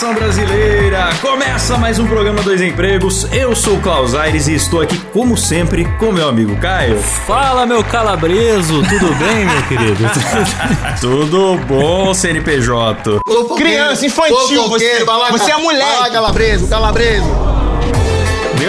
Nação brasileira! Começa mais um programa Dois Empregos. Eu sou o Klaus Aires e estou aqui, como sempre, com meu amigo Caio. Fala, meu calabreso, tudo bem, meu querido? Tudo bom, CNPJ? Criança, infantil, você- você é. Vai lá, calabreso, calabreso.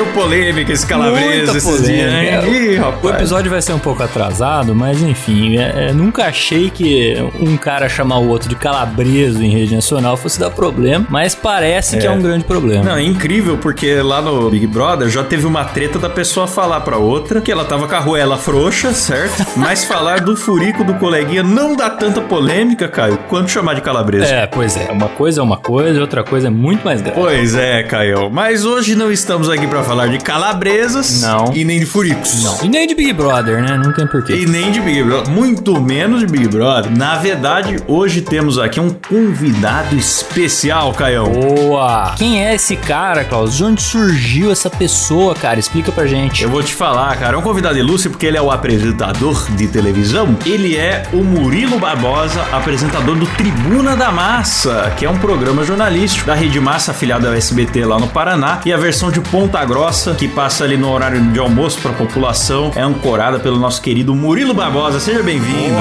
Deu polêmica esse calabreso esses dias, hein? Ih, O rapaz. episódio vai ser um pouco atrasado, mas enfim, é- é, nunca achei que um cara chamar o outro de calabreso em rede nacional fosse dar problema, mas parece que é É. um grande problema. Não, é incrível porque lá no Big Brother já teve uma treta da pessoa falar pra outra que ela tava com a ruela frouxa, certo? Mas falar do furico do coleguinha não dá tanta polêmica, Caio, quanto chamar de calabreso. É, pois é, uma coisa é uma coisa, outra coisa é muito mais grave. Pois é, Caio. Mas hoje não estamos aqui pra falar de calabresas Não. e nem de furicos. Não. E nem de Big Brother, né? Não tem porquê. E nem de Big Brother, muito menos de Big Brother. Na verdade, hoje temos aqui um convidado especial, Caião. Boa! Quem é esse cara, Klaus? De onde surgiu essa pessoa, cara? Explica pra gente. Eu vou te falar, cara, é um convidado ilustre porque ele é o apresentador de televisão. Ele é o Murilo Barbosa, apresentador do Tribuna da Massa, que é um programa jornalístico da Rede Massa, afiliado ao SBT lá no Paraná, e a versão de Ponta Grossa, que passa ali no horário de almoço para a população, é ancorada pelo nosso querido Murilo Barbosa. Seja bem-vindo.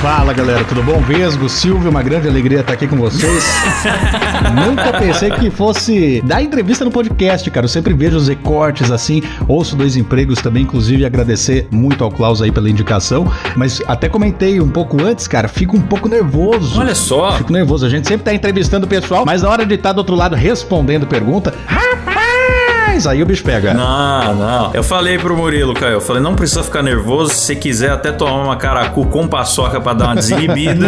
Fala galera, tudo bom? Vesgo, Silvio, uma grande alegria estar aqui com vocês. Nunca pensei que fosse dar entrevista no podcast, cara. Eu sempre vejo os recortes assim, ouço dois empregos também, inclusive agradecer muito ao Klaus aí pela indicação. Mas até comentei um pouco antes, cara, fico um pouco nervoso. Olha só. Fico nervoso. A gente sempre tá entrevistando o pessoal, mas na hora de estar do outro lado respondendo pergunta, rapaz, aí o bicho pega. Não, não. Eu falei pro Murilo, Caio, eu falei, não precisa ficar nervoso. Se você quiser até tomar uma caracu com paçoca pra dar uma desinibida,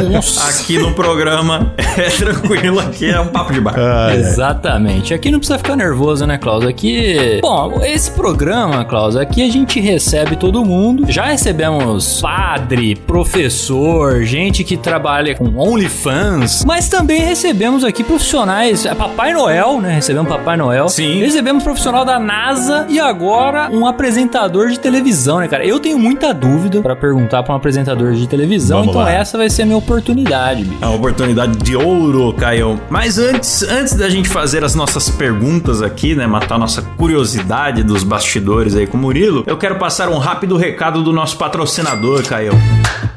aqui no programa é tranquilo, aqui é um papo de bar. Exatamente. Aqui não precisa ficar nervoso, né, Klaus? Aqui. Bom, esse programa, Klaus, aqui a gente recebe todo mundo. Já recebemos padre, professor, gente que trabalha com OnlyFans, mas também recebemos aqui profissionais. é Papai Noel, né? Recebemos Papai Noel. Sim. Recebemos da NASA e agora um apresentador de televisão, né, cara? Eu tenho muita dúvida pra perguntar pra um apresentador de televisão, Vamos então lá. essa vai ser a minha oportunidade, bicho. É uma oportunidade de ouro, Caio. Mas antes, antes da gente fazer as nossas perguntas aqui, né, matar a nossa curiosidade dos bastidores aí com o Murilo, eu quero passar um rápido recado do nosso patrocinador, Caio.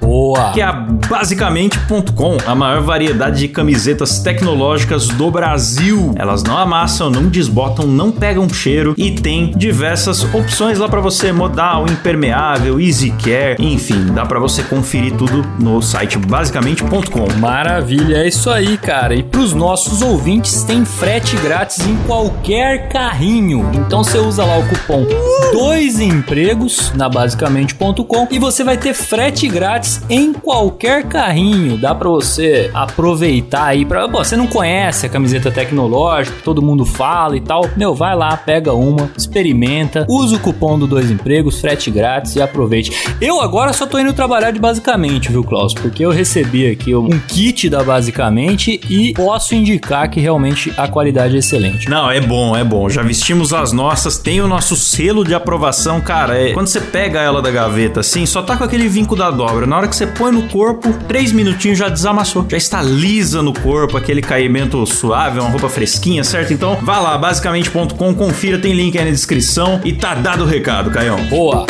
Boa! que é a basicamente.com, a maior variedade de camisetas tecnológicas do Brasil. Elas não amassam, não desbotam, não pegam cheiro e tem diversas opções lá pra você, modal, impermeável, easy care, enfim, dá pra você conferir tudo no site basicamente.com. Maravilha, é isso aí, cara. E pros nossos ouvintes tem frete grátis em qualquer carrinho. Então você usa lá o cupom dois empregos na basicamente.com e você vai ter frete grátis em qualquer carrinho. Dá pra você aproveitar aí para, você não conhece a camiseta tecnológica, todo mundo fala e tal. Meu, vai lá, pega uma, experimenta, usa o cupom do dois empregos, frete grátis e aproveite. Eu agora só tô indo trabalhar de basicamente, viu, Klaus? Porque eu recebi aqui um kit da basicamente e posso indicar que realmente a qualidade é excelente. Não, é bom, é bom. Já vestimos as nossas, tem o nosso selo de aprovação, cara. É, quando você pega ela da gaveta assim, só tá com aquele vinco da dobra. Na hora que você põe no corpo, três minutinhos já desamassou. Já está lisa no corpo, aquele caimento suave, uma roupa fresquinha, certo? Então, vá lá, basicamente.com, confira, tem link aí na descrição e tá dado o recado, Caião. Boa!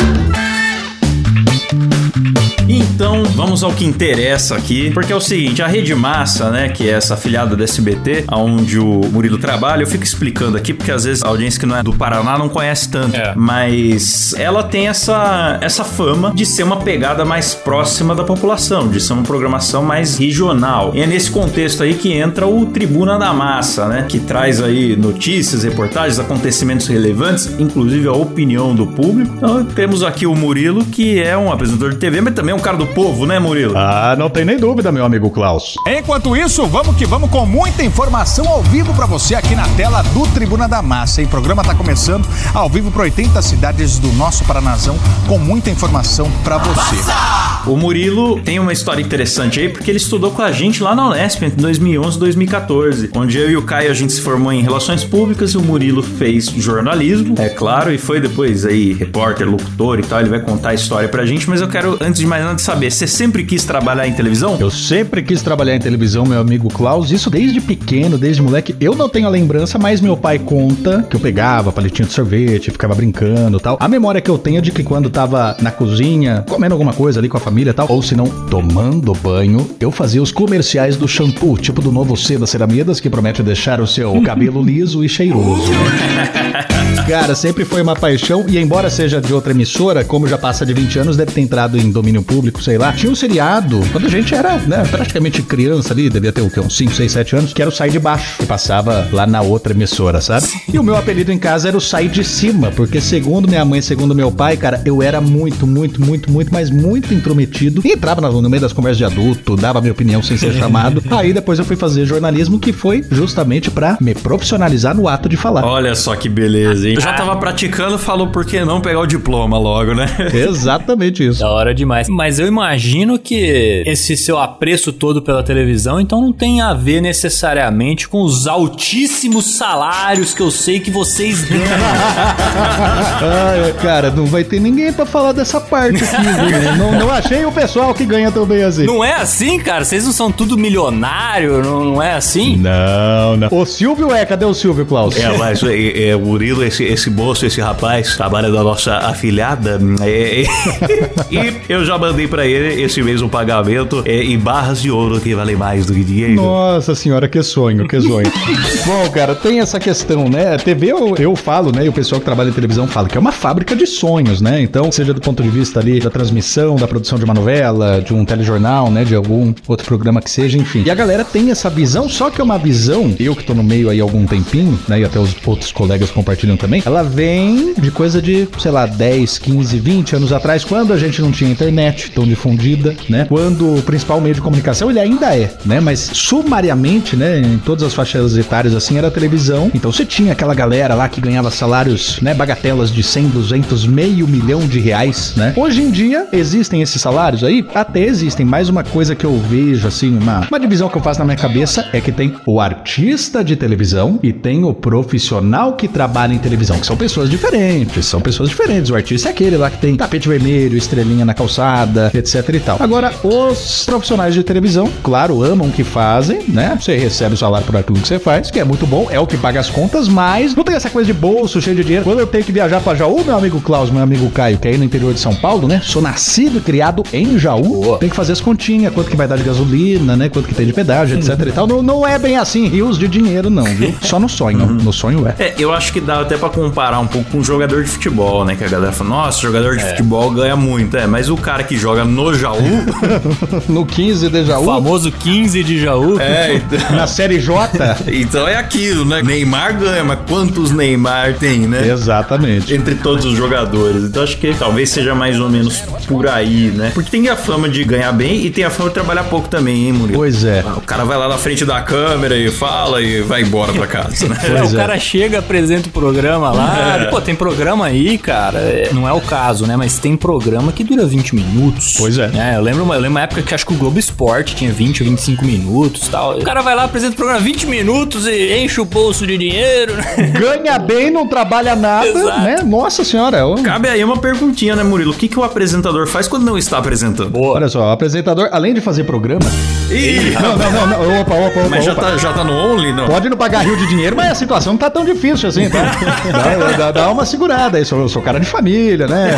Então, vamos ao que interessa aqui, porque é o seguinte, a Rede Massa, né, que é essa afiliada da SBT, onde o Murilo trabalha, eu fico explicando aqui, porque às vezes a audiência que não é do Paraná não conhece tanto, É. mas ela tem essa, essa fama de ser uma pegada mais próxima da população, de ser uma programação mais regional. E é nesse contexto aí que entra o Tribuna da Massa, né, que traz aí notícias, reportagens, acontecimentos relevantes, inclusive a opinião do público. Então, temos aqui o Murilo, que é um apresentador de TV, mas também é um cara do povo, né, Murilo? Ah, não tem nem dúvida, meu amigo Klaus. Enquanto isso, vamos que vamos com muita informação ao vivo pra você aqui na tela do Tribuna da Massa. hein? O programa tá começando ao vivo para 80 cidades do nosso Paranazão com muita informação pra você. O Murilo tem uma história interessante aí, porque ele estudou com a gente lá na Unesp entre 2011 e 2014, onde eu e o Caio a gente se formou em Relações Públicas e o Murilo fez jornalismo, é claro, e foi depois aí repórter, locutor e tal, ele vai contar a história pra gente, mas eu quero, antes de mais nada, saber, você sempre quis trabalhar em televisão? Eu sempre quis trabalhar em televisão, meu amigo Klaus, isso desde pequeno, desde moleque. Eu não tenho a lembrança, mas meu pai conta que eu pegava palitinho de sorvete, ficava brincando e tal. A memória que eu tenho é de que quando tava na cozinha, comendo alguma coisa ali com a família e tal, ou se não, tomando banho, eu fazia os comerciais do shampoo, tipo do novo C da Ceramidas, que promete deixar o seu cabelo liso e cheiroso. Cara, sempre foi uma paixão e embora seja de outra emissora, como já passa de 20 anos, deve ter entrado em domínio público, sei lá. Tinha um seriado, quando a gente era, né, praticamente criança ali, devia ter o quê, uns 5, 6, 7 anos, que era o Sai de Baixo, que passava lá na outra emissora, sabe? E o meu apelido em casa era o Sai de Cima, porque segundo minha mãe, segundo meu pai, cara, eu era muito, muito, muito, muito, mas muito intrometido. E entrava no, no meio das conversas de adulto, dava minha opinião sem ser chamado. Aí depois eu fui fazer jornalismo, que foi justamente pra me profissionalizar no ato de falar. Olha só que beleza, hein? Eu já tava praticando, falou por que não pegar o diploma logo, né? Exatamente isso. Da hora demais. Mas eu imagino que esse seu apreço todo pela televisão, então não tem a ver necessariamente com os altíssimos salários que eu sei que vocês ganham. Ai, cara, não vai ter ninguém pra falar dessa parte aqui, viu? Não, não achei o pessoal que ganha tão bem assim. não é assim, cara? Vocês não são tudo milionário? Não, não é assim? Não, não. O Silvio é, cadê o Silvio, Klaus? É, mas é, é, o Murilo, esse, esse moço, esse rapaz, trabalha da nossa afilhada. é, é, e eu já mandei pra ele esse mesmo pagamento é, em barras de ouro que vale mais do que dinheiro. Nossa senhora, que sonho, que sonho. Bom, cara, tem essa questão, né? TV, eu, eu falo, né? E o pessoal que trabalha em televisão fala que é uma fábrica de sonhos, né? Então, seja do ponto de vista ali da transmissão, da produção de uma novela, de um telejornal, né? De algum outro programa que seja, enfim. E a galera tem essa visão, só que é uma visão, eu que tô no meio aí há algum tempinho, né? E até os outros colegas compartilham também, ela vem de coisa de, sei lá, 10, 15, 20 anos atrás, quando a gente não tinha internet tão difundida, né? Quando o principal meio de comunicação, ele ainda é, né? Mas sumariamente, né? Em todas as faixas etárias, assim, era a televisão. Então você tinha aquela galera lá que ganhava salários, né? Bagatelas de 100, 200, meio milhão de reais, né? Hoje em dia, existem esses salários aí? Até existem. Mais uma coisa que eu vejo, assim, uma, uma divisão que eu faço na minha cabeça é que tem o artista de televisão e tem o profissional que trabalha em televisão, que são pessoas diferentes, são pessoas diferentes. O artista é aquele lá que tem tapete vermelho, estrelinha na calçada, etc e tal. Agora, os profissionais de televisão, claro, amam o que fazem, né? Você recebe o salário por aquilo que você faz, que é muito bom, é o que paga as contas, mas não tem essa coisa de bolso cheio de dinheiro. Quando eu tenho que viajar pra Jaú, meu amigo Klaus, meu amigo Caio, que é aí no interior de São Paulo, né? Sou nascido e criado em Jaú. Tem que fazer as continhas, quanto que vai dar de gasolina, né? Quanto que tem de pedágio, etc e tal. Não, não é bem assim, rios de dinheiro, não, viu? Só no sonho. No sonho é. É, eu acho que dá até pra comparar um pouco com um jogador de futebol, né? Que a galera fala, nossa, jogador de futebol ganha muito. É, mas o cara que joga no Jaú. No 15 de O Jaú, famoso 15 de Jaú. é, então, na série J. então é aquilo, né? Neymar ganha, mas quantos Neymar tem, né? Exatamente. Entre todos os jogadores. Então acho que talvez seja mais ou menos por aí, né? Porque tem a fama de ganhar bem e tem a fama de trabalhar pouco também, hein, Murilo? Pois é. Ah, O cara vai lá na frente da câmera e fala e vai embora pra casa, né? É, o é. cara chega, apresenta o programa lá. É. Pô, tem programa aí, cara. é, Não é o caso, né? Mas tem programa que dura 20 minutos. Pois é. eu, lembro, uma- eu lembro uma época que acho que o Globo Esporte tinha 20 ou 25 minutos e tal. O cara vai lá, apresenta o programa 20 minutos e enche o bolso de dinheiro. né? Ganha bem, não trabalha nada, Exato. né? Nossa senhora. ô. Cabe aí uma perguntinha, né, Murilo? O que, que o apresentador faz quando não está apresentando? Olha só, o apresentador, além de fazer programa. Ih, Não, não, não, não. Opa, opa, opa. mas já opa. tá, já tá no Only, não? Pode não pagar rio de dinheiro, mas a situação não tá tão difícil assim, tá? Dá, dá- dá uma segurada aí, sou, sou cara de família, né?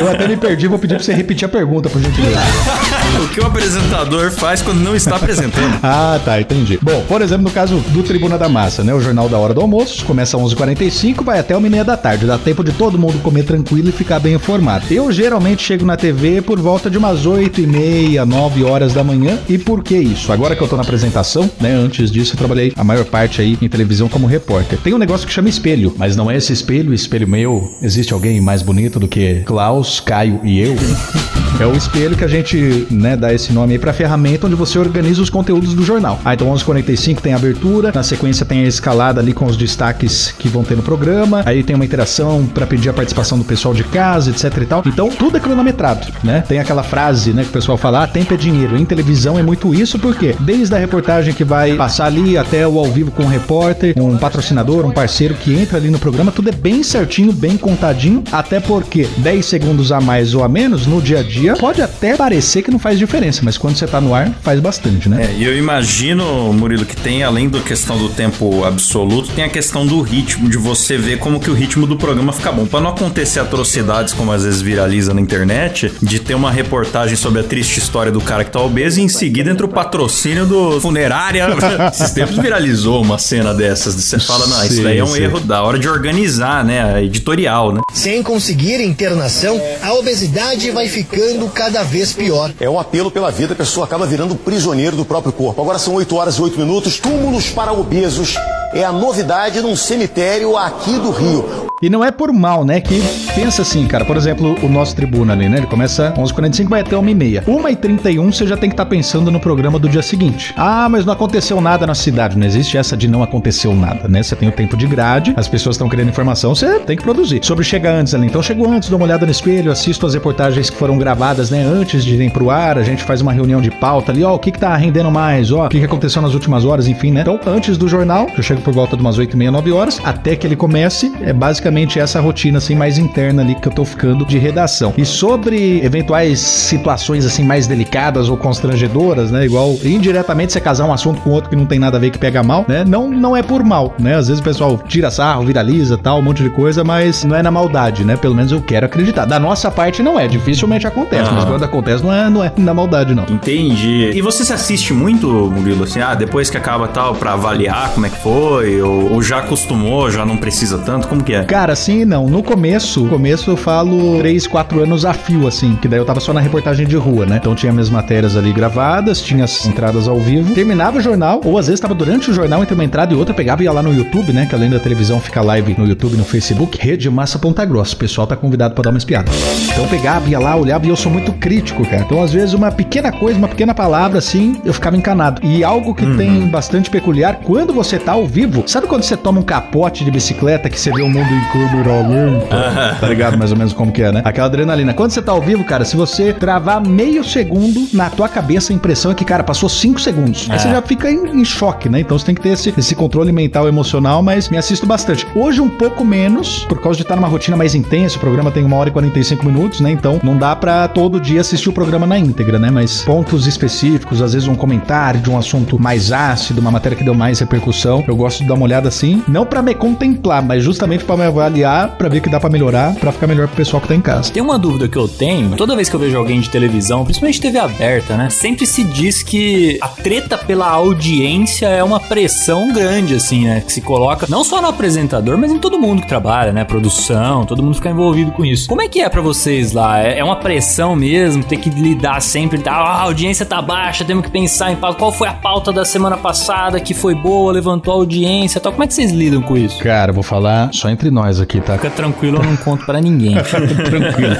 Eu até me perdi, vou pedir pra você repetir a pergunta, por gentileza. o que o apresentador faz quando não está apresentando? ah, tá, entendi. Bom, por exemplo, no caso do Tribuna da Massa, né? O Jornal da Hora do Almoço começa às 11h45, vai até 1h30 da tarde. Dá tempo de todo mundo comer tranquilo e ficar bem informado. Eu geralmente chego na TV por volta de umas 8h30, 9 horas da manhã. E por que isso? Agora que eu tô na apresentação, né? Antes disso, eu trabalhei a maior parte aí em televisão como repórter. Tem um negócio que chama espelho, mas não é esse espelho, espelho meu. Existe alguém mais bonito do que Klaus, Caio e eu? É o espelho que a gente, né, dá esse nome aí pra ferramenta onde você organiza os conteúdos do jornal. Ah, então 11h45 tem a abertura, na sequência tem a escalada ali com os destaques que vão ter no programa, aí tem uma interação para pedir a participação do pessoal de casa, etc e tal. Então tudo é cronometrado, né? Tem aquela frase, né, que o pessoal fala, ah, tempo é dinheiro. Em televisão é muito isso, porque desde a reportagem que vai passar ali até o ao vivo com o repórter, um patrocinador, um parceiro que entra ali no programa, tudo é bem certinho, bem contadinho, até porque 10 segundos a mais ou a menos no dia a dia dia pode até parecer que não faz diferença, mas quando você tá no ar, faz bastante, né? É, e eu imagino, Murilo, que tem, além da questão do tempo absoluto, tem a questão do ritmo, de você ver como que o ritmo do programa fica bom. Para não acontecer atrocidades como às vezes viraliza na internet, de ter uma reportagem sobre a triste história do cara que tá obeso e em seguida entra o patrocínio do funerária. Esses tempos viralizou uma cena dessas. Você fala, não, isso daí é um sim. erro da hora de organizar, né? A editorial, né? Sem conseguir internação, a obesidade vai ficando ficando cada vez pior. É um apelo pela vida, a pessoa acaba virando prisioneiro do próprio corpo. Agora são 8 horas e 8 minutos, túmulos para obesos. É a novidade num cemitério aqui do Rio. E não é por mal, né? Que pensa assim, cara. Por exemplo, o nosso tribuna ali, né? Ele começa 11h45, vai até 1h30. 1h31 você já tem que estar tá pensando no programa do dia seguinte. Ah, mas não aconteceu nada na cidade. Não existe essa de não aconteceu nada, né? Você tem o tempo de grade, as pessoas estão querendo informação, você tem que produzir. Sobre chegar antes ali. Então chegou antes, dou uma olhada no espelho, assisto as reportagens que foram gravadas, né? Antes de irem pro ar, a gente faz uma reunião de pauta ali, ó, o que que tá rendendo mais, ó, o que que aconteceu nas últimas horas, enfim, né? Então, antes do jornal, eu chego por volta de umas 8h30, 9 horas, até que ele comece, é basicamente essa rotina assim mais interna ali que eu tô ficando de redação. E sobre eventuais situações assim mais delicadas ou constrangedoras, né? Igual indiretamente você casar um assunto com outro que não tem nada a ver que pega mal, né? Não, não é por mal, né? Às vezes o pessoal tira sarro, viraliza, tal, um monte de coisa, mas não é na maldade, né? Pelo menos eu quero acreditar. Da nossa parte não é, dificilmente acontece, mas quando acontece não é, não é na maldade não. Entendi. E você se assiste muito, Murilo, assim, ah, depois que acaba tal, para avaliar como é que foi, ou, ou já acostumou, já não precisa tanto, como que é? Cara, sim não. No começo, começo eu falo 3, 4 anos a fio, assim, que daí eu tava só na reportagem de rua, né? Então tinha minhas matérias ali gravadas, tinha as entradas ao vivo, terminava o jornal, ou às vezes tava durante o jornal entre uma entrada e outra, pegava e ia lá no YouTube, né? Que além da televisão fica live no YouTube no Facebook, Rede Massa Ponta Grossa. O pessoal tá convidado para dar uma espiada. Então eu pegava, ia lá, olhava e eu sou muito crítico, cara. Então às vezes uma pequena coisa, uma pequena palavra assim, eu ficava encanado. E algo que uhum. tem bastante peculiar, quando você tá ao vivo, sabe quando você toma um capote de bicicleta que você vê o mundo em curva tá ligado? Mais ou menos como que é, né? Aquela adrenalina. Quando você tá ao vivo, cara, se você travar meio segundo na tua cabeça, a impressão é que, cara, passou 5 segundos. É. Aí você já fica em, em, choque, né? Então você tem que ter esse, esse controle mental emocional, mas me assisto bastante. Hoje um pouco menos, por causa de estar numa rotina mais intensa. O programa tem uma hora e 45 minutos, né? Então não dá pra todo dia assistir o programa na íntegra, né? Mas pontos específicos, às vezes um comentário de um assunto mais ácido, uma matéria que deu mais repercussão, eu gosto de dar uma olhada assim, não para me contemplar, mas justamente para me avaliar, para ver que dá para melhorar, para ficar melhor pro pessoal que tá em casa. Tem uma dúvida que eu tenho, toda vez que eu vejo alguém de televisão, principalmente TV aberta, né? Sempre se diz que a treta pela audiência é uma pressão grande, assim, né? Que se coloca não só no apresentador, mas em todo mundo que trabalha, né? Produção, todo mundo fica envolvido com isso. Como é que é para vocês lá? É, é uma pressão mesmo, ter que lidar sempre, tá? Ah, a audiência tá baixa, temos que pensar em. Qual foi a pauta da semana passada que foi boa, levantou a audiência tal? Como é que vocês lidam com isso? Cara, vou falar só entre nós aqui, tá? Fica tranquilo, eu não conto para ninguém. tranquilo.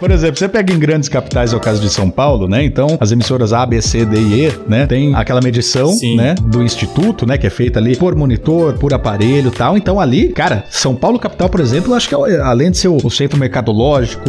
Por exemplo, você pega em grandes capitais, é o caso de São Paulo, né? Então, as emissoras A, B, C, D e E, né? Tem aquela medição, Sim. né? Do instituto, né? Que é feita ali por monitor, por aparelho tal. Então, ali, cara, São Paulo capital, por exemplo, acho que é, além de ser o, centro mercadológico,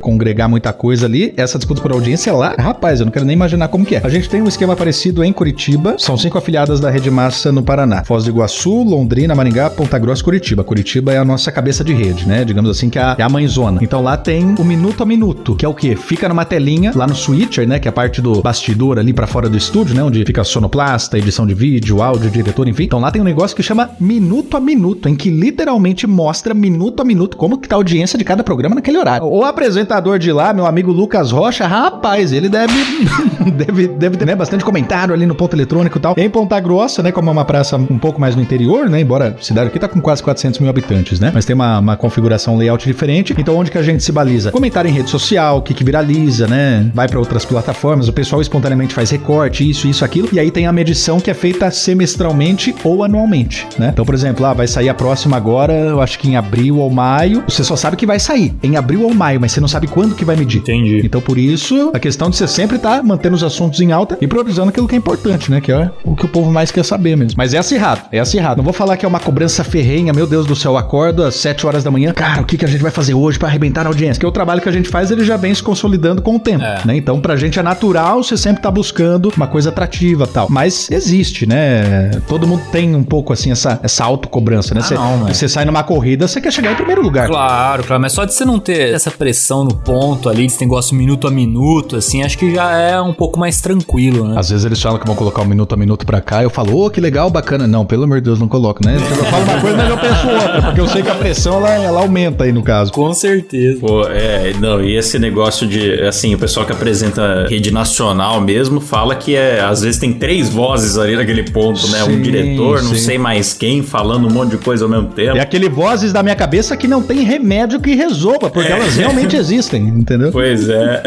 congregar muita coisa ali, essa disputa por audiência lá, rapaz, eu não quero nem imaginar como que é. A gente tem um esquema parecido em Curitiba, são cinco afiliadas da Rede Massa no Paraná. Foz do Iguaçu, Londrina, Maringá, Ponta Grossa, Curitiba. Curitiba é a nossa cabeça de rede, né? Digamos assim que é a, é a mãezona. Então lá tem o Minuto a minuto, que é o quê? Fica numa telinha lá no switcher, né, que é a parte do bastidor ali pra fora do estúdio, né, onde fica sonoplasta, edição de vídeo, áudio, diretor, enfim. Então lá tem um negócio que chama minuto a minuto, em que literalmente mostra minuto a minuto como que tá a audiência de cada programa naquele horário. O apresentador de lá, meu amigo Lucas Rocha, rapaz, ele deve deve, deve ter né, bastante comentário ali no ponto eletrônico e tal. Em Ponta Grossa, né, como é uma praça um pouco mais no interior, né, embora a cidade aqui tá com quase 400 mil habitantes, né, mas tem uma, uma configuração layout diferente. Então onde que a gente se baliza? Comentário em rede social, o que que viraliza, né, vai para outras plataformas, o pessoal espontaneamente faz recorte, isso, isso, aquilo, e aí tem a medição que é feita semestralmente ou anualmente, né. Então, por exemplo, ah, vai sair a próxima agora, eu acho que em abril ou maio, você só sabe que vai sair em abril ou maio, mas você não sabe quando que vai medir. Entendi. Então, por isso, a questão de você sempre estar tá mantendo os assuntos em alta e priorizando aquilo que é importante, né? Que é o que o povo mais quer saber mesmo. Mas é acirrado, é acirrado. Não vou falar que é uma cobrança ferrenha, meu Deus do céu, acordo às 7 horas da manhã. Cara, o que, que a gente vai fazer hoje para arrebentar a audiência? Que o trabalho que a gente faz, ele já vem se consolidando com o tempo, é. né? Então, pra gente é natural você sempre tá buscando uma coisa atrativa tal. Mas existe, né? Todo mundo tem um pouco assim essa, essa autocobrança, né? Ah, você, não, você sai numa corrida, você quer chegar em primeiro lugar. Claro, claro, mas só de você não ter essa pressão no ponto ali, desse negócio minuto a minuto, assim, acho que já é um pouco mais tranquilo, né? Às vezes eles falam que vão colocar um minuto a minuto pra cá, eu falo, ô, oh, que legal, bacana. Não, pelo amor de Deus, não coloco, né? Eu falo uma coisa, mas eu penso outra, porque eu sei que a pressão, ela, ela aumenta aí no caso. Com certeza. Pô, é, não, e esse negócio de, assim, o pessoal que apresenta rede nacional mesmo fala que é, às vezes tem três vozes ali naquele ponto, né? Sim, um diretor, não sim. sei mais quem, falando um monte de coisa ao mesmo tempo. É aquele vozes da minha cabeça que não tem remédio que resolva, porque é. elas realmente existem, entendeu? Pois é.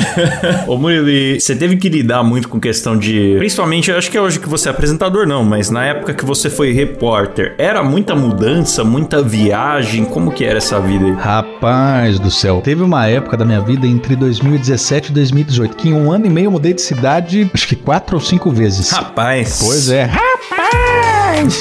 Ô Murilo, você teve que lidar muito com questão de. Principalmente, eu acho que é hoje que você é apresentador, não, mas na época que você foi repórter, era muita mudança, muita viagem? Como que era essa vida aí? Rapaz do céu. Teve uma época da minha vida entre 2017 e 2018 que em um ano e meio eu mudei de cidade, acho que quatro ou cinco vezes. Rapaz. Pois é. Rapaz!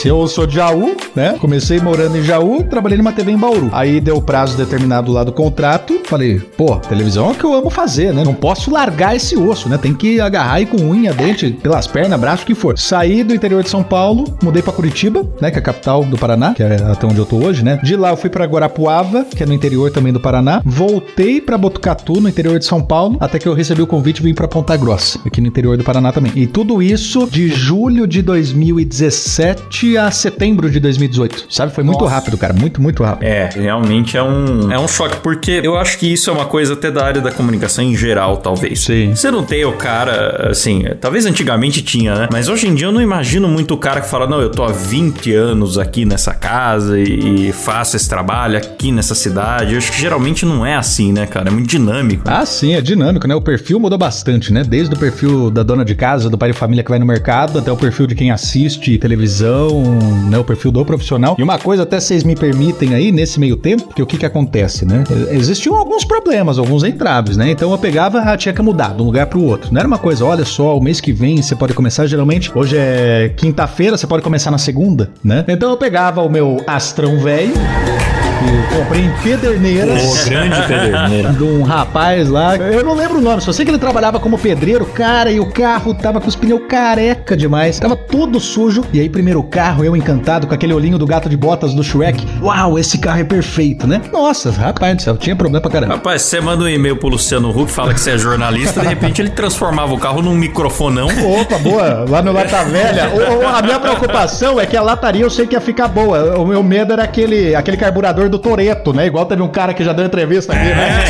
Eu sou de Jaú, né? Comecei morando em Jaú, trabalhei numa TV em Bauru. Aí deu prazo determinado lá do contrato. Falei, pô, televisão é o que eu amo fazer, né? Não posso largar esse osso, né? Tem que agarrar aí com unha, dente, pelas pernas, braço, o que for. Saí do interior de São Paulo, mudei para Curitiba, né? Que é a capital do Paraná, que é até onde eu tô hoje, né? De lá eu fui para Guarapuava, que é no interior também do Paraná. Voltei para Botucatu, no interior de São Paulo, até que eu recebi o convite e vim para Ponta Grossa, aqui no interior do Paraná também. E tudo isso de julho de 2017 a setembro de 2018. Sabe? Foi muito Nossa. rápido, cara. Muito, muito rápido. É, realmente é um, é um choque, porque eu acho que isso é uma coisa até da área da comunicação em geral, talvez. Sim. Você não tem o cara, assim, talvez antigamente tinha, né? Mas hoje em dia eu não imagino muito o cara que fala, não, eu tô há 20 anos aqui nessa casa e, e faço esse trabalho aqui nessa cidade. Eu acho que geralmente não é assim, né, cara? É muito dinâmico. Ah, sim, é dinâmico, né? O perfil mudou bastante, né? Desde o perfil da dona de casa, do pai de família que vai no mercado, até o perfil de quem assiste televisão, né? O perfil do profissional. E uma coisa, até vocês me permitem aí, nesse meio tempo, que o que que acontece, né? Existiam alguns problemas, alguns entraves, né? Então eu pegava, ah, tinha que mudar de um lugar pro outro. Não era uma coisa, olha só, o mês que vem você pode começar, geralmente, hoje é quinta-feira, você pode começar na segunda, né? Então eu pegava o meu astrão velho eu comprei em Pederneiras. Oh, grande Pederneira. De um rapaz lá. Eu não lembro o nome, só sei que ele trabalhava como pedreiro, cara, e o carro tava com os pneus careca demais. Tava todo sujo. E aí, primeiro carro, eu encantado com aquele olhinho do gato de botas do Shrek. Uau, esse carro é perfeito, né? Nossa, rapaz do céu, tinha problema pra caramba. Rapaz, você manda um e-mail pro Luciano Huck, fala que você é jornalista, de repente ele transformava o carro num microfonão. Opa, boa. Lá no Lata Velha. a minha preocupação é que a lataria eu sei que ia ficar boa. O meu medo era aquele, aquele carburador do Toreto, né? Igual teve um cara que já deu entrevista aqui, né?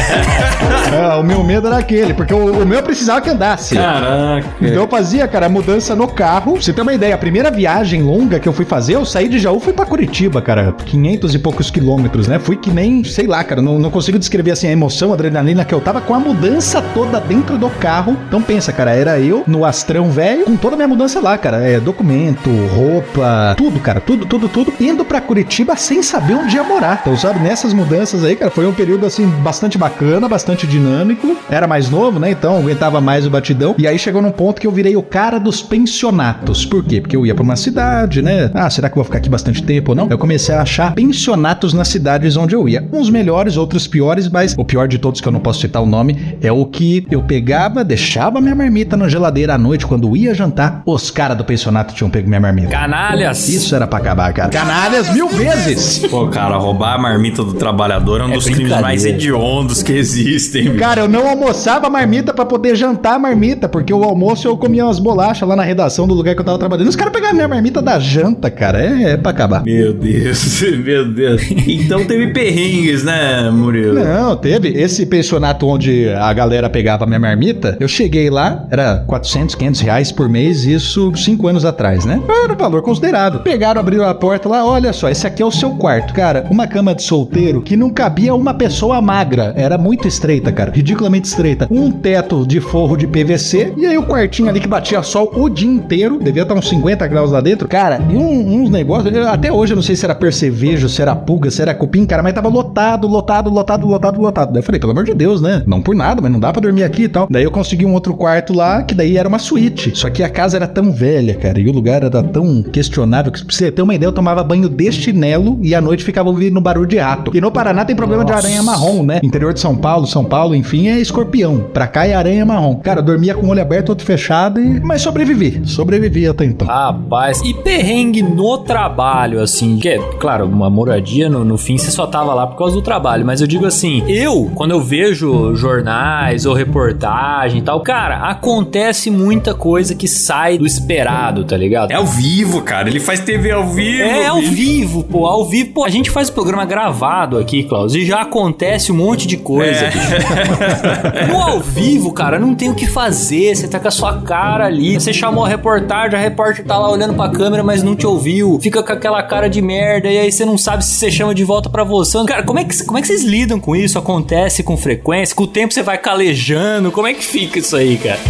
É, o meu medo era aquele, porque o, o meu precisava que andasse. Caraca. Então eu fazia, cara, mudança no carro. Você ter uma ideia, a primeira viagem longa que eu fui fazer, eu saí de Jaú, fui pra Curitiba, cara. 500 e poucos quilômetros, né? Fui que nem, sei lá, cara, não, não consigo descrever assim a emoção, a adrenalina que eu tava com a mudança toda dentro do carro. Então pensa, cara, era eu no Astrão velho, com toda a minha mudança lá, cara. É documento, roupa, tudo, cara, tudo, tudo, tudo. Indo pra Curitiba sem saber onde ia morar. Então, sabe, nessas mudanças aí, cara, foi um período assim bastante bacana, bastante dinâmico. Era mais novo, né? Então aguentava mais o batidão. E aí chegou num ponto que eu virei o cara dos pensionatos. Por quê? Porque eu ia pra uma cidade, né? Ah, será que eu vou ficar aqui bastante tempo ou não? Eu comecei a achar pensionatos nas cidades onde eu ia. Uns melhores, outros piores, mas o pior de todos, que eu não posso citar o nome, é o que eu pegava, deixava minha marmita na geladeira à noite quando ia jantar. Os caras do pensionato tinham pego minha marmita. Canalhas! Isso era pra acabar, cara. Canalhas mil vezes! Pô, cara, roubar a marmita do trabalhador é um É dos crimes mais hediondos que existem. Cara, eu não almoçava a marmita pra poder jantar a marmita, porque o almoço eu comia umas bolachas lá na redação do lugar que eu tava trabalhando. Os caras pegavam minha marmita da janta, cara. É, é pra acabar. Meu Deus, meu Deus. Então teve perrengues, né, Murilo? Não, teve. Esse pensionato onde a galera pegava minha marmita, eu cheguei lá, era 400, 500 reais por mês, isso cinco anos atrás, né? Era um valor considerado. Pegaram, abriram a porta lá, olha só, esse aqui é o seu quarto. Cara, uma cama de solteiro que não cabia uma pessoa magra. Era muito estreita, cara. Ridiculamente estreita. Um teto de forro de PVC, e aí o quartinho ali que batia sol o dia inteiro, devia estar uns 50 graus lá dentro. Cara, e um- uns negócios, eu- até hoje eu não sei se era percevejo, se era pulga, se era cupim, cara, mas tava lotado, lotado, lotado, lotado, lotado. Daí eu falei, pelo amor de Deus, né? Não por nada, mas não dá pra dormir aqui e tal. Daí eu consegui um outro quarto lá, que daí era uma suíte. Só que a casa era tão velha, cara, e o lugar era tão questionável que, pra você ter uma ideia, eu tomava banho de chinelo e à noite ficava ouvindo barulho de rato. E no Paraná tem problema de aranha marrom, né? Interior de São Paulo, São Paulo, enfim, é escorpião. Pra cá é aranha marrom. Cara, eu dormia com o olho aberto, outro fechado, e... mas sobrevivi. Sobrevivi até então. Rapaz, e perrengue no trabalho, assim, que é, claro, uma moradia, no, no fim você só tava lá por causa do trabalho, mas eu digo assim, eu, quando eu vejo jornais ou reportagem e tal, cara, acontece muita coisa que sai do esperado, tá ligado? É ao vivo, cara. Ele faz TV ao vivo. É ao vivo, pô, ao vivo, pô, a gente faz o programa gravado aqui, Klaus, e já acontece um monte de coisa. É. No ao vivo, cara, não tem o que fazer, você tá com a sua cara ali, você chamou a reportagem, a repórter tá lá olhando pra câmera, mas não te ouviu, fica com aquela cara de merda, e aí você não sabe se você chama de volta pra você. Cara, como é que, como é que vocês lidam com isso? Acontece com frequência? Com o tempo você vai calejando? Como é que fica isso aí, cara?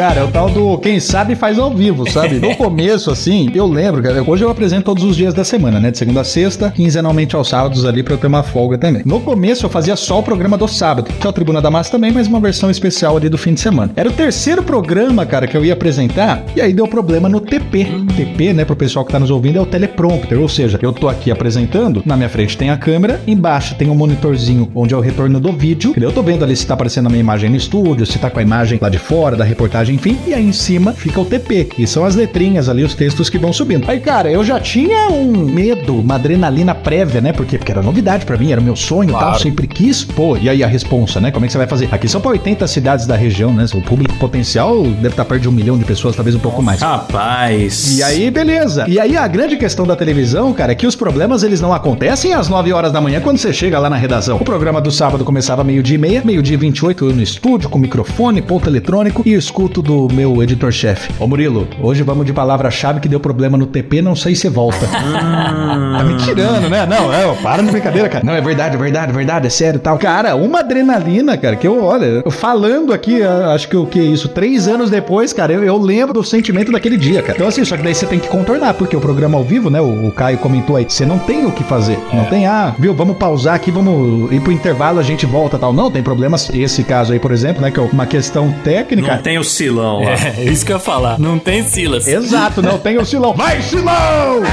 Cara, é o tal do quem sabe faz ao vivo, sabe? No começo, assim, eu lembro, cara, hoje eu apresento todos os dias da semana, né? De segunda a sexta, quinzenalmente aos sábados ali pra eu ter uma folga também. No começo eu fazia só o programa do sábado, que é o Tribuna da Massa também, mas uma versão especial ali do fim de semana. Era o terceiro programa, cara, que eu ia apresentar, e aí deu problema no TP. TP, né, pro pessoal que tá nos ouvindo, é o teleprompter, ou seja, eu tô aqui apresentando, na minha frente tem a câmera, embaixo tem um monitorzinho onde é o retorno do vídeo, que eu tô vendo ali se tá aparecendo a minha imagem no estúdio, se tá com a imagem lá de fora, da reportagem, enfim, e aí em cima fica o TP, que são as letrinhas ali, os textos que vão subindo. Aí, cara, eu já tinha um medo, uma adrenalina prévia, né? Porque, porque era novidade pra mim, era o meu sonho e tal, sempre quis. Pô, e aí a responsa, né? Como é que você vai fazer? Aqui são pra 80 cidades da região, né? O público potencial deve estar perto de um milhão de pessoas, talvez um pouco mais. Rapaz. E aí, beleza. E aí, a grande questão da televisão, cara, é que os problemas eles não acontecem às 9 horas da manhã quando você chega lá na redação. O programa do sábado começava meio-dia e meia, meio-dia e 28 eu no estúdio, com microfone, ponto eletrônico e escuto do meu editor-chefe. Ô Murilo, hoje vamos de palavra-chave que deu problema no TP, não sei se volta. tá me tirando, né? Não, é, para de brincadeira, cara. Não, é verdade, é verdade, é verdade, é sério e tal. Cara, uma adrenalina, cara, que eu, olha, eu falando aqui, ah, acho que o que é isso, três anos depois, cara, eu, eu lembro do sentimento daquele dia, cara. Então, assim, só que daí você tem que contornar, porque o programa ao vivo, né, o, o Caio comentou aí, você não tem o que fazer. Não tem, ah, viu, vamos pausar aqui, vamos ir pro intervalo, a gente volta tal. Não, tem problemas, esse caso aí, por exemplo, né, que é uma questão técnica. Não tem o silão lá. É, isso que eu ia falar. Não tem Silas. Exato, não tem o Silão. Vai, Silão!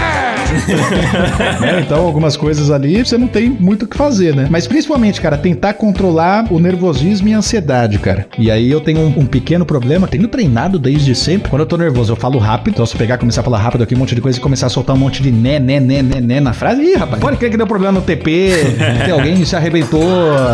Né, Então, algumas coisas ali você não tem muito o que fazer, né? Mas principalmente, cara, tentar controlar o nervosismo e a ansiedade, cara. E aí eu tenho um, um pequeno problema, tenho treinado desde sempre. Quando eu tô nervoso, eu falo rápido. Então, se eu pegar, começar a falar rápido aqui, um monte de coisa e começar a soltar um monte de né, né, né, né, né na frase. Ih, rapaz, pode crer que deu problema no TP, que alguém se arrebentou.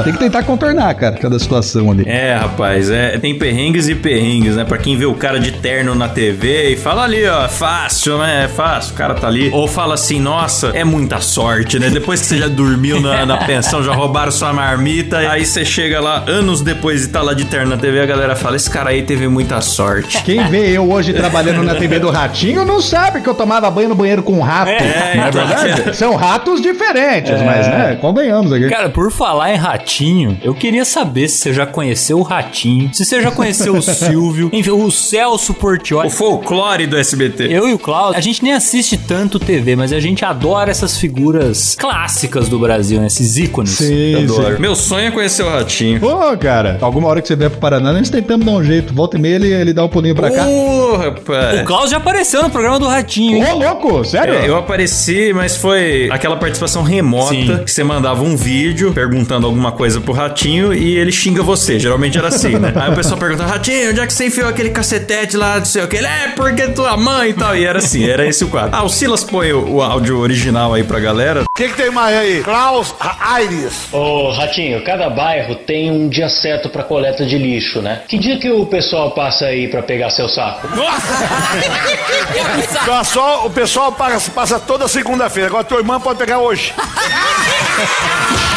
Tem que tentar contornar, cara, cada situação ali. É, rapaz, é, tem perrengues e perrengues, né? Pra quem vê o cara de terno na TV e fala ali, ó, é fácil, né? É fácil, o cara tá ali. Ou fala assim, nossa, é muita sorte, né? Depois que você já dormiu na, na pensão, já roubaram sua marmita, aí você chega lá anos depois e tá lá de terno na TV, a galera fala, esse cara aí teve muita sorte. Quem vê eu hoje trabalhando na TV do Ratinho não sabe que eu tomava banho no banheiro com um rato. É, não é então, verdade? São ratos diferentes, mas, né, convenhamos aqui. Cara, por falar em ratinho, eu queria saber se você já conheceu o ratinho, se você já conheceu o Silvio, enfim, o Celso Portioli. O folclore do SBT. Eu e o Klaus, a gente nem assiste tanto TV, mas a gente adora essas figuras clássicas do Brasil, né? Esses ícones. Sim, Adoro. sim. Meu sonho é conhecer o Ratinho. Pô, cara, alguma hora que você vier pro Paraná, nós tentamos dar um jeito. Volta e meia, ele, ele dá um pulinho pra cá. Ô, O. Klaus já apareceu no programa do Ratinho. hein? Ô, louco, sério? É, eu apareci, mas foi aquela participação remota Sim. que você mandava um vídeo perguntando alguma coisa pro ratinho e ele xinga você. Geralmente era assim, né? Aí o pessoal pergunta: Ratinho, onde é que você você enfiou aquele cacetete lá, não sei o que. Ele é porque tua mãe e tal. E era assim, era esse o quadro. Ah, o Silas põe o, o áudio original aí pra galera. O que, que tem mais aí? Klaus Aires. Ô, Ratinho, cada bairro tem um dia certo pra coleta de lixo, né? Que dia que o pessoal passa aí pra pegar seu saco? Só, o pessoal passa, passa toda segunda-feira. Agora tua irmã pode pegar hoje.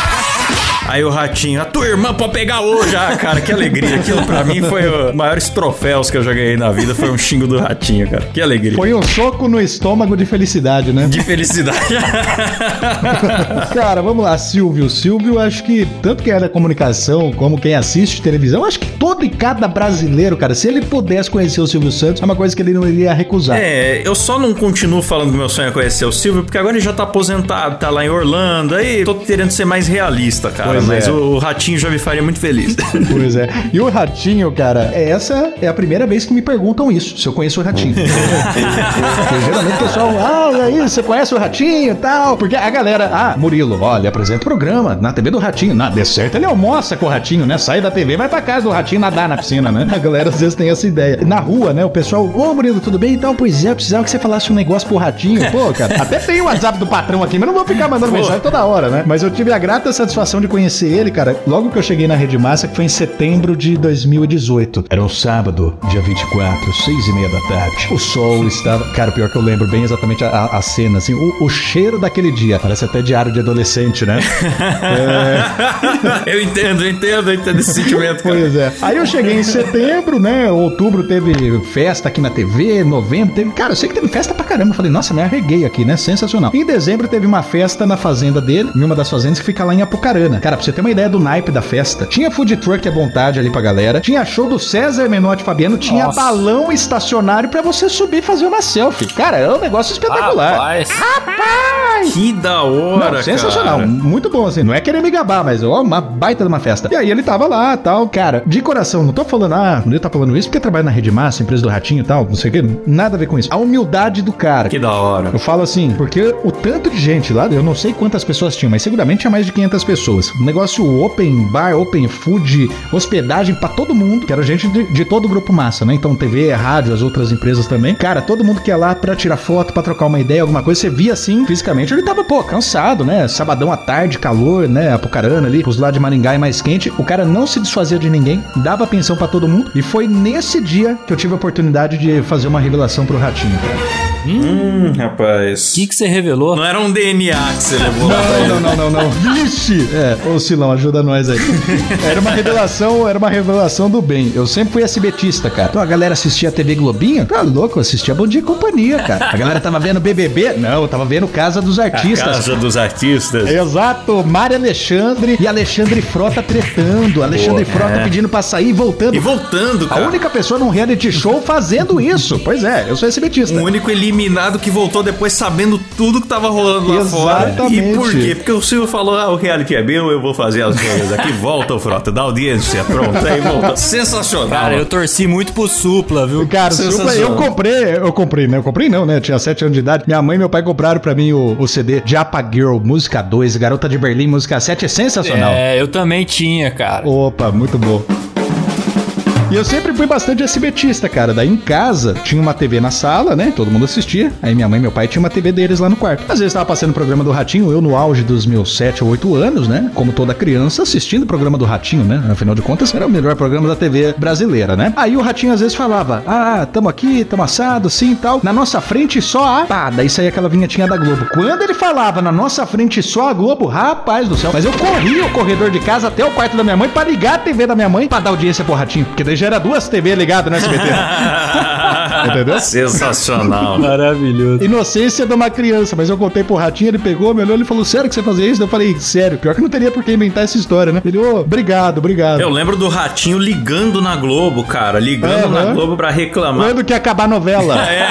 Aí o ratinho, a tua irmã pode pegar hoje. Ah, cara, que alegria. Aquilo pra mim foi o maiores troféus que eu já ganhei na vida. Foi um xingo do ratinho, cara. Que alegria. Foi um soco no estômago de felicidade, né? De felicidade. cara, vamos lá, Silvio. Silvio, acho que tanto quem é da comunicação como quem assiste televisão, acho que todo e cada brasileiro, cara, se ele pudesse conhecer o Silvio Santos, é uma coisa que ele não iria recusar. É, eu só não continuo falando que meu sonho é conhecer o Silvio, porque agora ele já tá aposentado, tá lá em Orlando. Aí tô querendo ser mais realista, cara. Pois mas é. o, ratinho já me faria muito feliz. Pois é. E o Ratinho, cara, essa é a primeira vez que me perguntam isso, se eu conheço o Ratinho. Porque geralmente o pessoal, ah, e aí, você conhece o Ratinho e tal? Porque a galera, ah, Murilo, olha, apresenta o programa na TV do Ratinho. Na, de certo, ele almoça com o Ratinho, né? Sai da TV, vai pra casa do Ratinho nadar na piscina, né? A galera às vezes tem essa ideia. Na rua, né? O pessoal, ô Murilo, tudo bem? Então, pois é, eu precisava que você falasse um negócio pro Ratinho. Pô, cara, até tem o WhatsApp do patrão aqui, mas não vou ficar mandando Pô. mensagem toda hora, né? Mas eu tive a grata satisfação de conhecer ele, cara, logo que eu cheguei na Rede Massa, que foi em setembro de 2018. Era um sábado, dia 24, seis e meia da tarde. O sol estava. Cara, pior que eu lembro bem exatamente a, a- cena, assim, o, o cheiro daquele dia. Parece até diário de adolescente, né? eu entendo, eu entendo, eu entendo esse sentimento. Cara. Pois é. Aí eu cheguei em setembro, né? Outubro teve festa aqui na TV, novembro teve. Cara, eu sei que teve festa pra caramba. Eu falei, nossa, me arreguei aqui, né? Sensacional. Em dezembro teve uma festa na fazenda dele, em uma das fazendas que fica lá em Apucarana. Cara, pra você ter uma ideia do naipe da festa, tinha food truck à vontade ali pra galera, tinha show do César Menotti Fabiano, tinha Nossa. balão estacionário pra você subir e fazer uma selfie. Cara, é um negócio espetacular. Rapaz. Rapaz! Que da hora, Não, sensacional, cara. muito bom assim. Não é querer me gabar, mas ó, uma baita de uma festa. E aí ele tava lá, tal, cara, de coração, não tô falando, ah, ele tá falando isso porque trabalha na Rede Massa, empresa do Ratinho e tal, não sei o que, nada a ver com isso. A humildade do cara. Que da hora. Eu falo assim, porque o tanto de gente lá, eu não sei quantas pessoas tinham, mas seguramente tinha mais de 500 pessoas. Um negócio open bar, open food, hospedagem pra todo mundo, que era gente de, de todo o grupo massa, né? Então TV, rádio, as outras empresas também. Cara, todo mundo que ia lá pra tirar foto, pra trocar uma ideia, alguma coisa, você via assim, fisicamente, ele tava, pô, cansado, né? Sabadão à tarde, calor, né? Apucarana ali, os lá de Maringá é mais quente. O cara não se desfazia de ninguém, dava pensão pra todo mundo. E foi nesse dia que eu tive a oportunidade de fazer uma revelação pro Ratinho, cara. Hum, rapaz. O que, que você revelou? Não era um DNA que você levou lá pra ele. Não, não, não, não, não. Vixe! É, ô Silão, ajuda nós aí. Era uma revelação, era uma revelação do bem. Eu sempre fui SBTista, cara. Então a galera assistia a TV Globinho, tá louco, eu assistia Bom Dia e Companhia, cara. A galera tava vendo BBB? Não, eu tava vendo Casa dos A Artistas. casa dos artistas. Exato, Mário Alexandre e Alexandre Frota tretando. Alexandre Pô, Frota é. pedindo pra sair e voltando. E voltando, A cara. única pessoa num reality show fazendo isso. Pois é, eu sou SBTista. Um único eliminado que voltou depois sabendo tudo que tava rolando lá fora. Exatamente. E por quê? Porque o Silvio falou: ah, o reality é meu, eu vou fazer as coisas aqui. Volta, o Frota, dá audiência, pronto. Aí volta. Sensacional. Cara, eu torci muito pro Supla, viu? Cara, Supla, eu comprei, eu comprei, né? Eu comprei não, né? Eu tinha 7 anos de idade. Minha mãe e meu pai compraram pra mim o, o CD Japa Girl, música 2, Garota de Berlim, música 7, é sensacional. É, eu também tinha, cara. Opa, muito bom. E eu sempre fui bastante SBTista, cara. Daí em casa tinha uma TV na sala, né? Todo mundo assistia. Aí minha mãe e meu pai tinham uma TV deles lá no quarto. Às vezes tava passando o programa do Ratinho, eu no auge dos meus 7 ou 8 anos, né? Como toda criança, assistindo o programa do Ratinho, né? Afinal de contas, era o melhor programa da TV brasileira, né? Aí o Ratinho às vezes falava: Ah, tamo aqui, tamo assado, sim e tal. Na nossa frente só a. Pá, daí saía aquela vinhetinha da Globo. Quando ele falava na nossa frente só a Globo, rapaz do céu. Mas eu corria o corredor de casa até o quarto da minha mãe pra ligar a TV da minha mãe pra dar audiência pro Ratinho. Porque daí já era duas TV ligadas no SBT. Entendeu? Sensacional. Maravilhoso. Inocência de uma criança, mas eu contei pro Ratinho, ele pegou, me olhou e falou: Sério que você fazia isso? Eu falei: Sério, pior que não teria por que inventar essa história, né? Ele, ô, obrigado, obrigado. Eu lembro do Ratinho ligando na Globo, cara. Ligando Aham. na Globo pra reclamar. Quando que ia acabar a novela? É.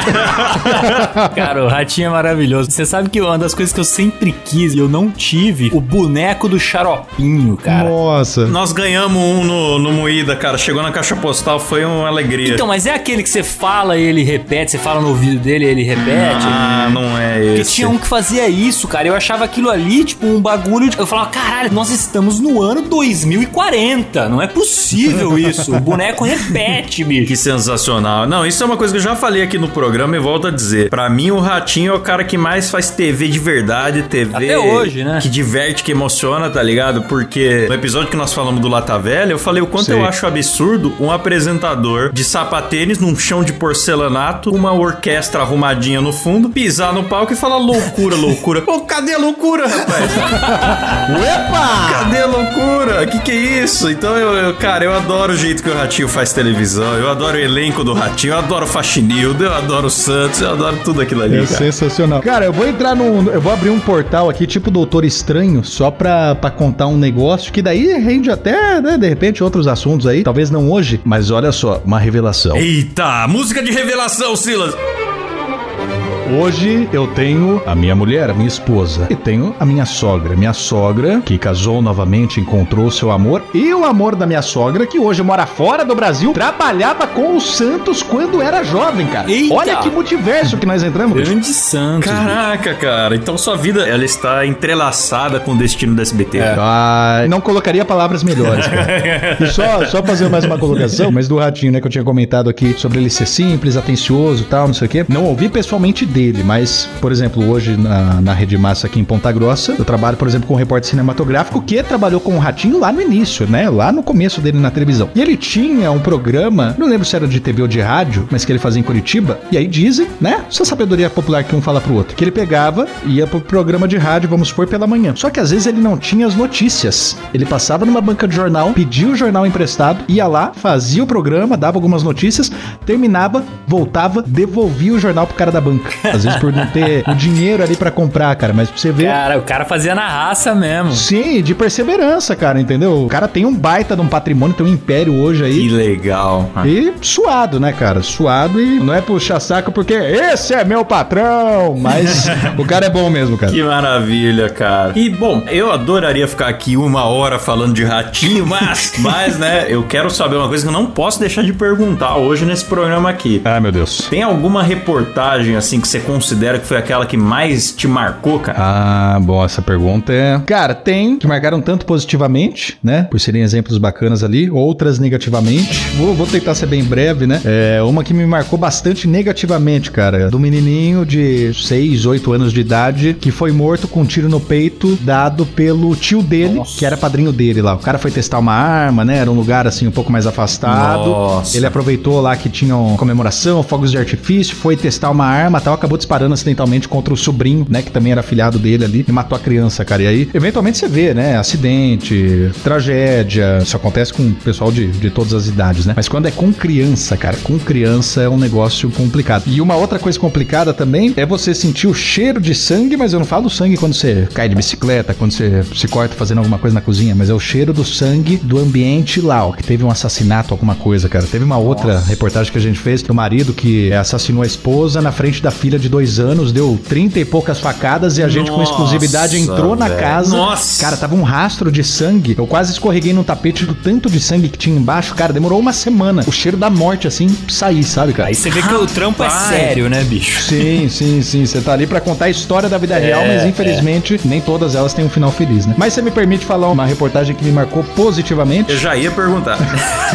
Cara, o ratinho é maravilhoso. Você sabe que uma das coisas que eu sempre quis e eu não tive, o boneco do xaropinho, cara. Nossa. Nós ganhamos um no, no Moída, cara. Chegou na caixa postal, foi uma alegria. Então, mas é aquele que você fala e ele repete, você fala no ouvido dele, ele repete. Ah, não é esse. Porque tinha um que fazia isso, cara. Eu achava aquilo ali, tipo, um bagulho. De... Eu falava, caralho, nós estamos no ano 2040. Não é possível isso. o boneco repete, bicho. Que sensacional. Não, isso é uma coisa que eu já falei aqui no programa e volto a dizer. Pra mim, o Ratinho é o cara que mais faz TV de verdade, TV. Até hoje, né? Que diverte, que emociona, tá ligado? Porque no episódio que nós falamos do Lata Velha, eu falei o quanto eu acho absurdo um apresentador de sapatênis num chão de porcelanato, uma orquestra arrumadinha no fundo, pisar no palco e falar loucura, loucura. Pô, cadê a loucura, rapaz? Opa! Cadê a loucura? Que que é isso? Então, eu, eu- cara, eu adoro o jeito que o Ratinho faz televisão, eu adoro o elenco do Ratinho, eu adoro o Faxinildo, eu adoro o Santos, eu adoro tudo aquilo ali, É cara. sensacional. Cara, eu vou entrar no. Eu vou abrir um portal aqui, tipo Doutor Estranho, só pra, pra contar um negócio que daí rende até, né, de repente, outros assuntos aí. Talvez não hoje, mas olha só, uma revelação. Eita, música de revelação, Silas. Hoje eu tenho a minha mulher, a minha esposa, e tenho a minha sogra. Minha sogra, que casou novamente, encontrou seu amor, e o amor da minha sogra, que hoje mora fora do Brasil, trabalhava com o Santos quando era jovem, cara. Eita! Olha que multiverso que nós entramos. Grande Santos. Caraca, cara. Então sua vida, ela está entrelaçada com o destino do SBT. Ah, não colocaria palavras melhores, cara. E só, só fazer mais uma colocação, mas do Ratinho, né, que eu tinha comentado aqui sobre ele ser simples, atencioso e tal, não sei o quê. Não ouvi pessoalmente dele, mas, por exemplo, hoje na, na Rede Massa aqui em Ponta Grossa, eu trabalho, por exemplo, com um repórter cinematográfico que trabalhou com o Ratinho lá no início, né, lá no começo dele na televisão. E ele tinha um programa, não lembro se era de TV ou de rádio, mas que ele fazia em Curitiba, e aí dizem, né, essa sabedoria popular que um fala pro outro, que ele pegava, ia pro programa de rádio, vamos supor, pela manhã. Só que às vezes ele não tinha as notícias. Ele passava numa banca de jornal, pedia o jornal emprestado, ia lá, fazia o programa, dava algumas notícias, terminava, voltava, devolvia o jornal pro cara da banca. Às vezes por não ter o dinheiro ali pra comprar, cara, mas pra você ver. Cara, o cara fazia na raça mesmo. Sim, de perseverança, cara, entendeu? O cara tem um baita de um patrimônio, tem um império hoje aí. Que legal. E suado, né, cara? Suado e não é puxar saco porque esse é meu patrão, mas o cara é bom mesmo, cara. Que maravilha, cara. E bom, eu adoraria ficar aqui uma hora falando de ratinho, mas, mas, né, eu quero saber uma coisa que eu não posso deixar de perguntar hoje nesse programa aqui. Ah, meu Deus. Tem alguma reportagem assim que você considera que foi aquela que mais te marcou, cara? Ah, bom, essa pergunta é. Cara, tem que marcaram tanto positivamente, né? Por serem exemplos bacanas ali, outras negativamente. Vou, vou tentar ser bem breve, né? É uma que me marcou bastante negativamente, cara. Do menininho de 6, 8 anos de idade que foi morto com um tiro no peito dado pelo tio dele, que era padrinho dele lá. O cara foi testar uma arma, né? Era um lugar assim um pouco mais afastado. Nossa. Ele aproveitou lá que tinha uma comemoração, fogos de artifício, foi testar uma arma tal, acabou disparando acidentalmente contra o sobrinho, né? Que também era afilhado dele ali, e matou a criança, cara. E aí, eventualmente você vê, né? Acidente, tragédia. Isso acontece com o pessoal de, de todas as idades, né? Mas quando é com criança, cara, com criança é um negócio complicado. E uma outra coisa complicada também é você sentir o cheiro de sangue, mas eu não falo sangue quando você cai de bicicleta, quando você se corta fazendo alguma coisa na cozinha, mas é o cheiro do sangue do ambiente lá, ó, que teve um assassinato, alguma coisa, cara. Teve uma outra reportagem que a gente fez do marido que assassinou a esposa na frente da filha de dois anos, deu 30 e poucas facadas e a gente com exclusividade entrou na casa. Nossa. Cara, tava um rastro de sangue. Eu quase escorreguei no tapete do tanto de sangue que tinha embaixo. Cara, demorou uma semana. O cheiro da morte, assim, sair, sabe, cara? Aí você vê que o trampo é sério, né, bicho? Sim, sim, sim. Você tá ali pra contar a história da vida real, mas infelizmente nem todas elas têm um final feliz, né? Mas você me permite falar uma reportagem que me marcou positivamente? Eu já ia perguntar.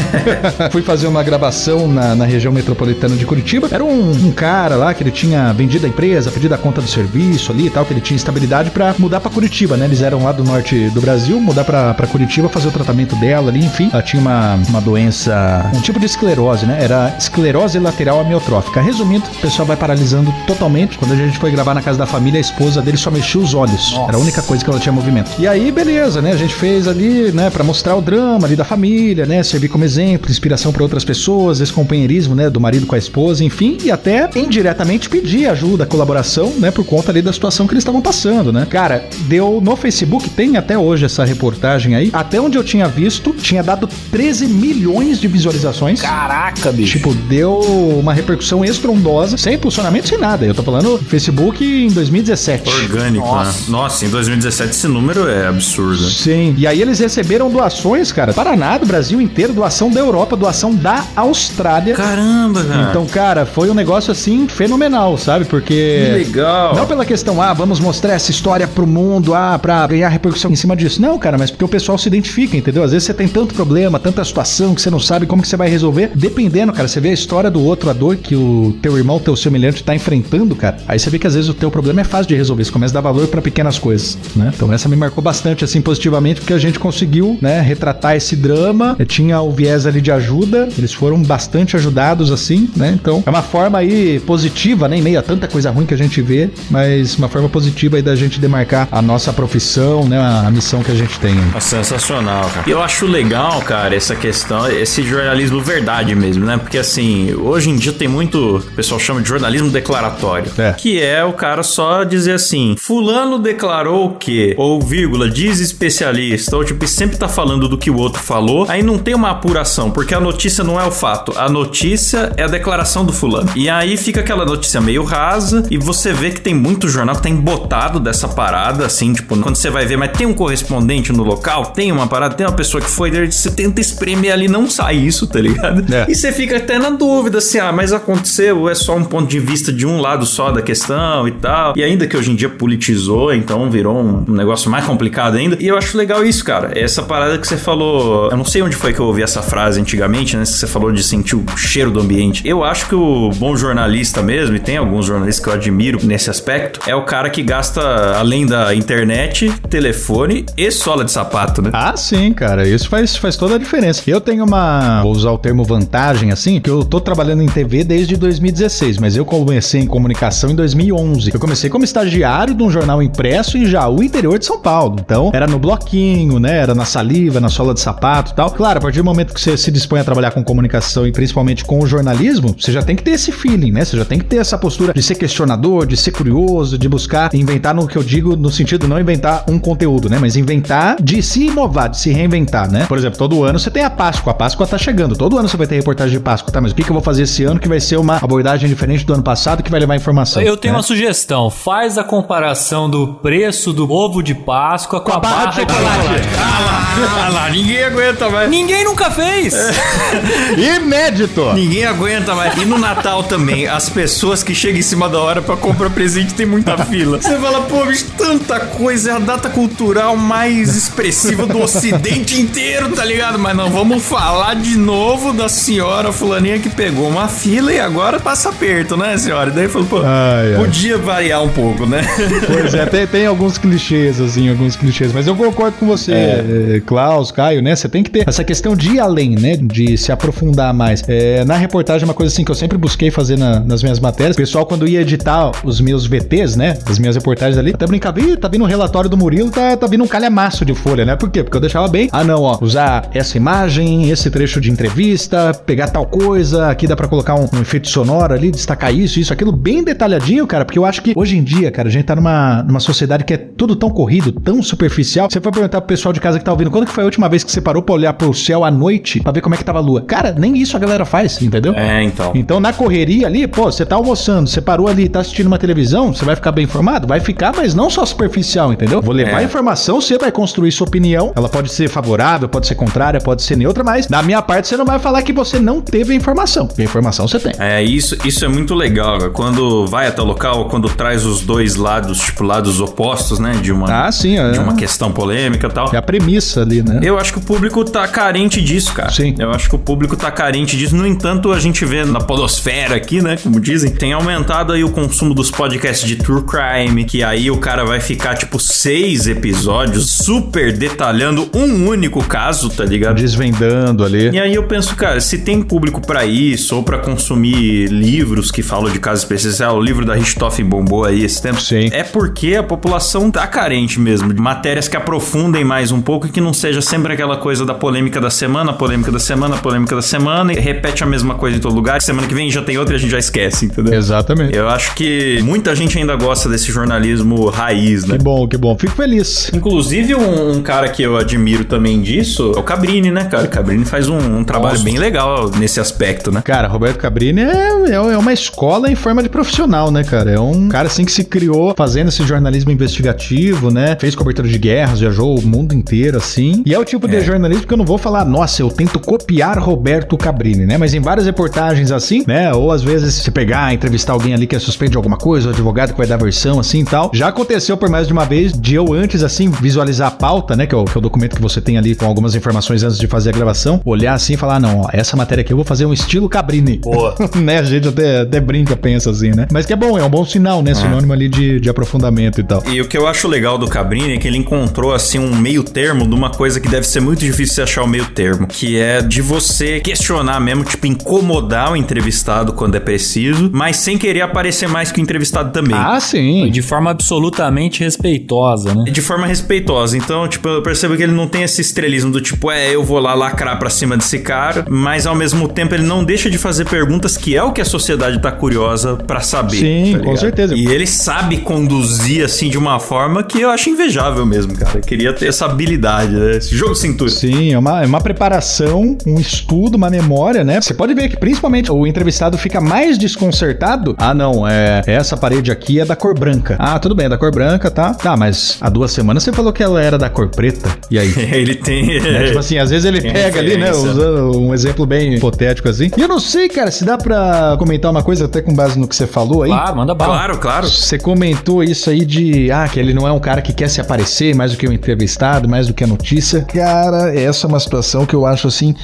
Fui fazer uma gravação na, na região metropolitana de Curitiba. Era um, um cara lá que ele tinha vendido a empresa, pedido a conta do serviço ali e tal, que ele tinha estabilidade pra mudar pra Curitiba, né? Eles eram lá do norte do Brasil, mudar pra pra Curitiba, fazer o tratamento dela ali, enfim. Ela tinha uma, uma doença, um tipo de esclerose, né? Era esclerose lateral amiotrófica. Resumindo, o pessoal vai paralisando totalmente. Quando a gente foi gravar na casa da família, a esposa dele só mexia os olhos. Era a única coisa que ela tinha movimento. E aí, beleza, né? A gente fez ali, né, Pra mostrar o drama ali da família, né? Servir como exemplo, inspiração pra outras pessoas, esse companheirismo, né, do marido com a esposa, enfim, e até indiretamente pedir pedir ajuda, colaboração, né, por conta ali da situação que eles estavam passando, né? Cara, deu no Facebook, tem até hoje essa reportagem aí, até onde eu tinha visto, tinha dado 13 milhões de visualizações. Caraca, bicho. Tipo, deu uma repercussão estrondosa, sem impulsionamento, sem nada. Eu tô falando Facebook em 2017. Orgânico, Nossa. né? Nossa, em 2017 esse número é absurdo. Sim. E aí eles receberam doações, cara, Paraná, do Brasil inteiro, doação da Europa, doação da Austrália. Caramba, cara. Então, cara, foi um negócio assim fenomenal, sabe? Porque. Que legal. Não pela questão, ah, vamos mostrar essa história pro mundo, ah, pra ganhar repercussão em cima disso. Não, cara, mas porque o pessoal se identifica, entendeu? Às vezes você tem tanto problema, tanta situação que você não sabe como que você vai resolver. Dependendo, cara, você vê a história do outro, a dor que o teu irmão, teu semelhante tá enfrentando, cara. Aí você vê que às vezes o teu problema é fácil de resolver. Você começa a dar valor pra pequenas coisas, né? Então essa me marcou bastante, assim, positivamente, porque a gente conseguiu, né, retratar esse drama. Tinha o viés ali de ajuda. Eles foram bastante ajudados, assim, né? Então é uma forma aí positiva, né? A tanta coisa ruim que a gente vê, mas uma forma positiva aí da gente demarcar a nossa profissão, né? A, a missão que a gente tem. É sensacional, cara. E eu acho legal, cara, essa questão, esse jornalismo verdade mesmo, né? Porque assim, hoje em dia tem muito, o pessoal chama de jornalismo declaratório, É. que é o cara só dizer assim, fulano declarou que, ou vírgula, diz especialista, ou tipo, sempre tá falando do que o outro falou, aí não tem uma apuração, porque a notícia não é o fato, a notícia é a declaração do fulano. E aí fica aquela notícia meio rasa, e você vê que tem muito jornal que tá embotado dessa parada, assim, tipo, quando você vai ver, mas tem um correspondente no local, tem uma parada, tem uma pessoa que foi, você tenta espremer ali, não sai isso, tá ligado? É. E você fica até na dúvida, assim, ah, mas aconteceu, ou é só um ponto de vista de um lado só da questão e tal. E ainda que hoje em dia politizou, então virou um, um negócio mais complicado ainda. E eu acho legal isso, cara. Essa parada que você falou, eu não sei onde foi que eu ouvi essa frase antigamente, né? Que você falou de sentir o cheiro do ambiente. Eu acho que o bom jornalista mesmo, e tem alguns jornalistas que eu admiro nesse aspecto, é o cara que gasta, além da internet, telefone e sola de sapato, né? Ah, sim, cara. Isso faz, faz toda a diferença. Eu tenho uma. Vou usar o termo vantagem, assim, que eu tô trabalhando em TV desde 2016, mas eu comecei em comunicação em 2011. Eu comecei como estagiário de um jornal impresso em Jaú, interior de São Paulo. Então, era no bloquinho, né? Era na saliva, na sola de sapato e tal. Claro, a partir do momento que você se dispõe a trabalhar com comunicação e principalmente com o jornalismo, você já tem que ter esse feeling, né? Você já tem que ter essa postura de ser questionador, de ser curioso, de buscar inventar no que eu digo, no sentido não inventar um conteúdo, né? Mas inventar de se inovar, de se reinventar, né? Por exemplo, todo ano você tem a Páscoa. A Páscoa tá chegando. Todo ano você vai ter reportagem de Páscoa, tá? Mas o que, que eu vou fazer esse ano que vai ser uma abordagem diferente do ano passado que vai levar informação? Eu tenho né? uma sugestão. Faz a comparação do preço do ovo de Páscoa com a, barra de chocolate. Ah lá, ninguém aguenta mais. Ninguém nunca fez. Inédito! Ninguém aguenta mais. E no Natal também, as pessoas que chegam em cima da hora pra comprar presente tem muita fila. Você fala, pô, bicho, tanta coisa, é a data cultural mais expressiva do ocidente inteiro, tá ligado? Mas não, vamos falar de novo da senhora fulaninha que pegou uma fila e agora passa aperto, né, senhora? E daí falou, pô, Ai, ai. podia variar um pouco, né? Pois é, tem, tem alguns clichês, assim, alguns clichês. Mas eu concordo com você, eh, Klaus, Caio, né? Você tem que ter essa questão de ir além, né? De se aprofundar mais. Eh, na reportagem, uma coisa assim que eu sempre busquei fazer na- nas minhas matérias, o pessoal, quando ia editar os meus VTs, né? As minhas reportagens ali, até brincava, Ih, tá vindo um relatório do Murilo, tá, tá vindo um calhamaço de folha, né? Por quê? Porque eu deixava bem, ah, não, ó, usar essa imagem, esse trecho de entrevista, pegar tal coisa, aqui dá pra colocar um, um efeito sonoro ali, destacar isso, isso, aquilo, bem detalhadinho, cara, porque eu acho que hoje em dia, cara, a gente tá numa, numa sociedade que é tudo tão corrido, tão superficial. Você foi perguntar pro pessoal de casa que tá ouvindo, quando que foi a última vez que você parou pra olhar pro céu à noite pra ver como é que tava a lua? Cara, nem isso a galera faz, entendeu? É, então. Então, na correria ali, pô, você tá almoçando, você parou ali, tá assistindo uma televisão, você vai ficar bem informado? Vai ficar, mas não só superficial, entendeu? Vou levar É. a informação, você vai construir sua opinião. Ela pode ser favorável, pode ser contrária, pode ser neutra, mas da minha parte você não vai falar que você não teve a informação. Porque a informação você tem. É, isso, isso é muito legal. Quando vai até o local, quando traz os dois lados, tipo, lados opostos, né? De uma, Ah, sim, é. de uma questão polêmica e tal. É a premissa ali, né? Eu acho que o público tá carente disso, cara. Sim. Eu acho que o público tá carente disso. No entanto, a gente vê na podosfera aqui, né? Como dizem, tem aumentado aí o consumo dos podcasts de true crime, que aí o cara vai ficar, tipo, seis episódios super detalhando um único caso, tá ligado? Desvendando ali. E aí eu penso, cara, se tem público pra isso, ou pra consumir livros que falam de casos específicos, ah, o livro da Richthofen bombou aí esse tempo, Sim. é porque a população tá carente mesmo de matérias que aprofundem mais um pouco e que não seja sempre aquela coisa da polêmica da semana, polêmica da semana, polêmica da semana, e repete a mesma coisa em todo lugar. Semana que vem já tem outra e a gente já esquece, entendeu? Exatamente. Eu acho que muita gente ainda gosta desse jornalismo raiz, né? Que bom, que bom. Fico feliz. Inclusive, um, um cara que eu admiro também disso é o Cabrini, né, cara? O Cabrini faz um, um trabalho Nossa. bem legal nesse aspecto, né? Cara, Roberto Cabrini é, é, é, uma escola em forma de profissional, né, cara? É um cara assim que se criou fazendo esse jornalismo investigativo, né? Fez cobertura de guerras, viajou o mundo inteiro, assim. E é o tipo é. de jornalismo que eu não vou falar, nossa, eu tento copiar Roberto Cabrini, né? Mas em várias reportagens assim, né? Ou às vezes se pegar, entrevistar alguém ali que é suspeito de alguma coisa, o advogado que vai dar versão assim e tal. Já aconteceu por mais de uma vez de eu antes, assim, visualizar a pauta, né? Que é o, que é o documento que você tem ali com algumas informações antes de fazer a gravação, olhar assim e falar: ah, não, ó, essa matéria aqui eu vou fazer um estilo Cabrini. Boa. né? A gente até, até brinca, pensa assim, né? Mas que é bom, é um bom sinal, né? É. Sinônimo ali de, de aprofundamento e tal. E o que eu acho legal do Cabrini é que ele encontrou, assim, um meio termo de uma coisa que deve ser muito difícil você achar o meio termo, que é de você questionar mesmo, tipo, incomodar o entrevistado quando é preciso, mas sem querer aparecer mais que o entrevistado também. Ah, sim. De forma absolutamente respeitosa, né? De forma respeitosa. Então, tipo, eu percebo que ele não tem esse estrelismo do tipo, é, eu vou lá lacrar pra cima desse cara, mas ao mesmo tempo ele não deixa de fazer perguntas que é o que a sociedade tá curiosa para saber. Sim, tá com certeza. E ele sabe conduzir assim de uma forma que eu acho invejável mesmo, cara. Eu queria ter essa habilidade, né? Esse jogo cintura. Sim, é uma, é uma preparação, um estudo, uma memória, né? Você pode ver que principalmente o entrevistado fica mais desconcertado. Ah, não, é essa parede aqui é da cor branca. Ah, tudo bem, é da cor branca, tá? Tá, mas há duas semanas você falou que ela era da cor preta. E aí? ele tem. Né? Tipo assim, às vezes ele tem pega ali, né? Usando um exemplo bem hipotético assim. E eu não sei, cara, se dá pra comentar uma coisa até com base no que você falou aí. Claro, manda bala. Claro, claro. Você comentou isso aí de, ah, que ele não é um cara que quer se aparecer mais do que o entrevistado, mais do que a notícia. Cara, essa é uma situação que eu acho assim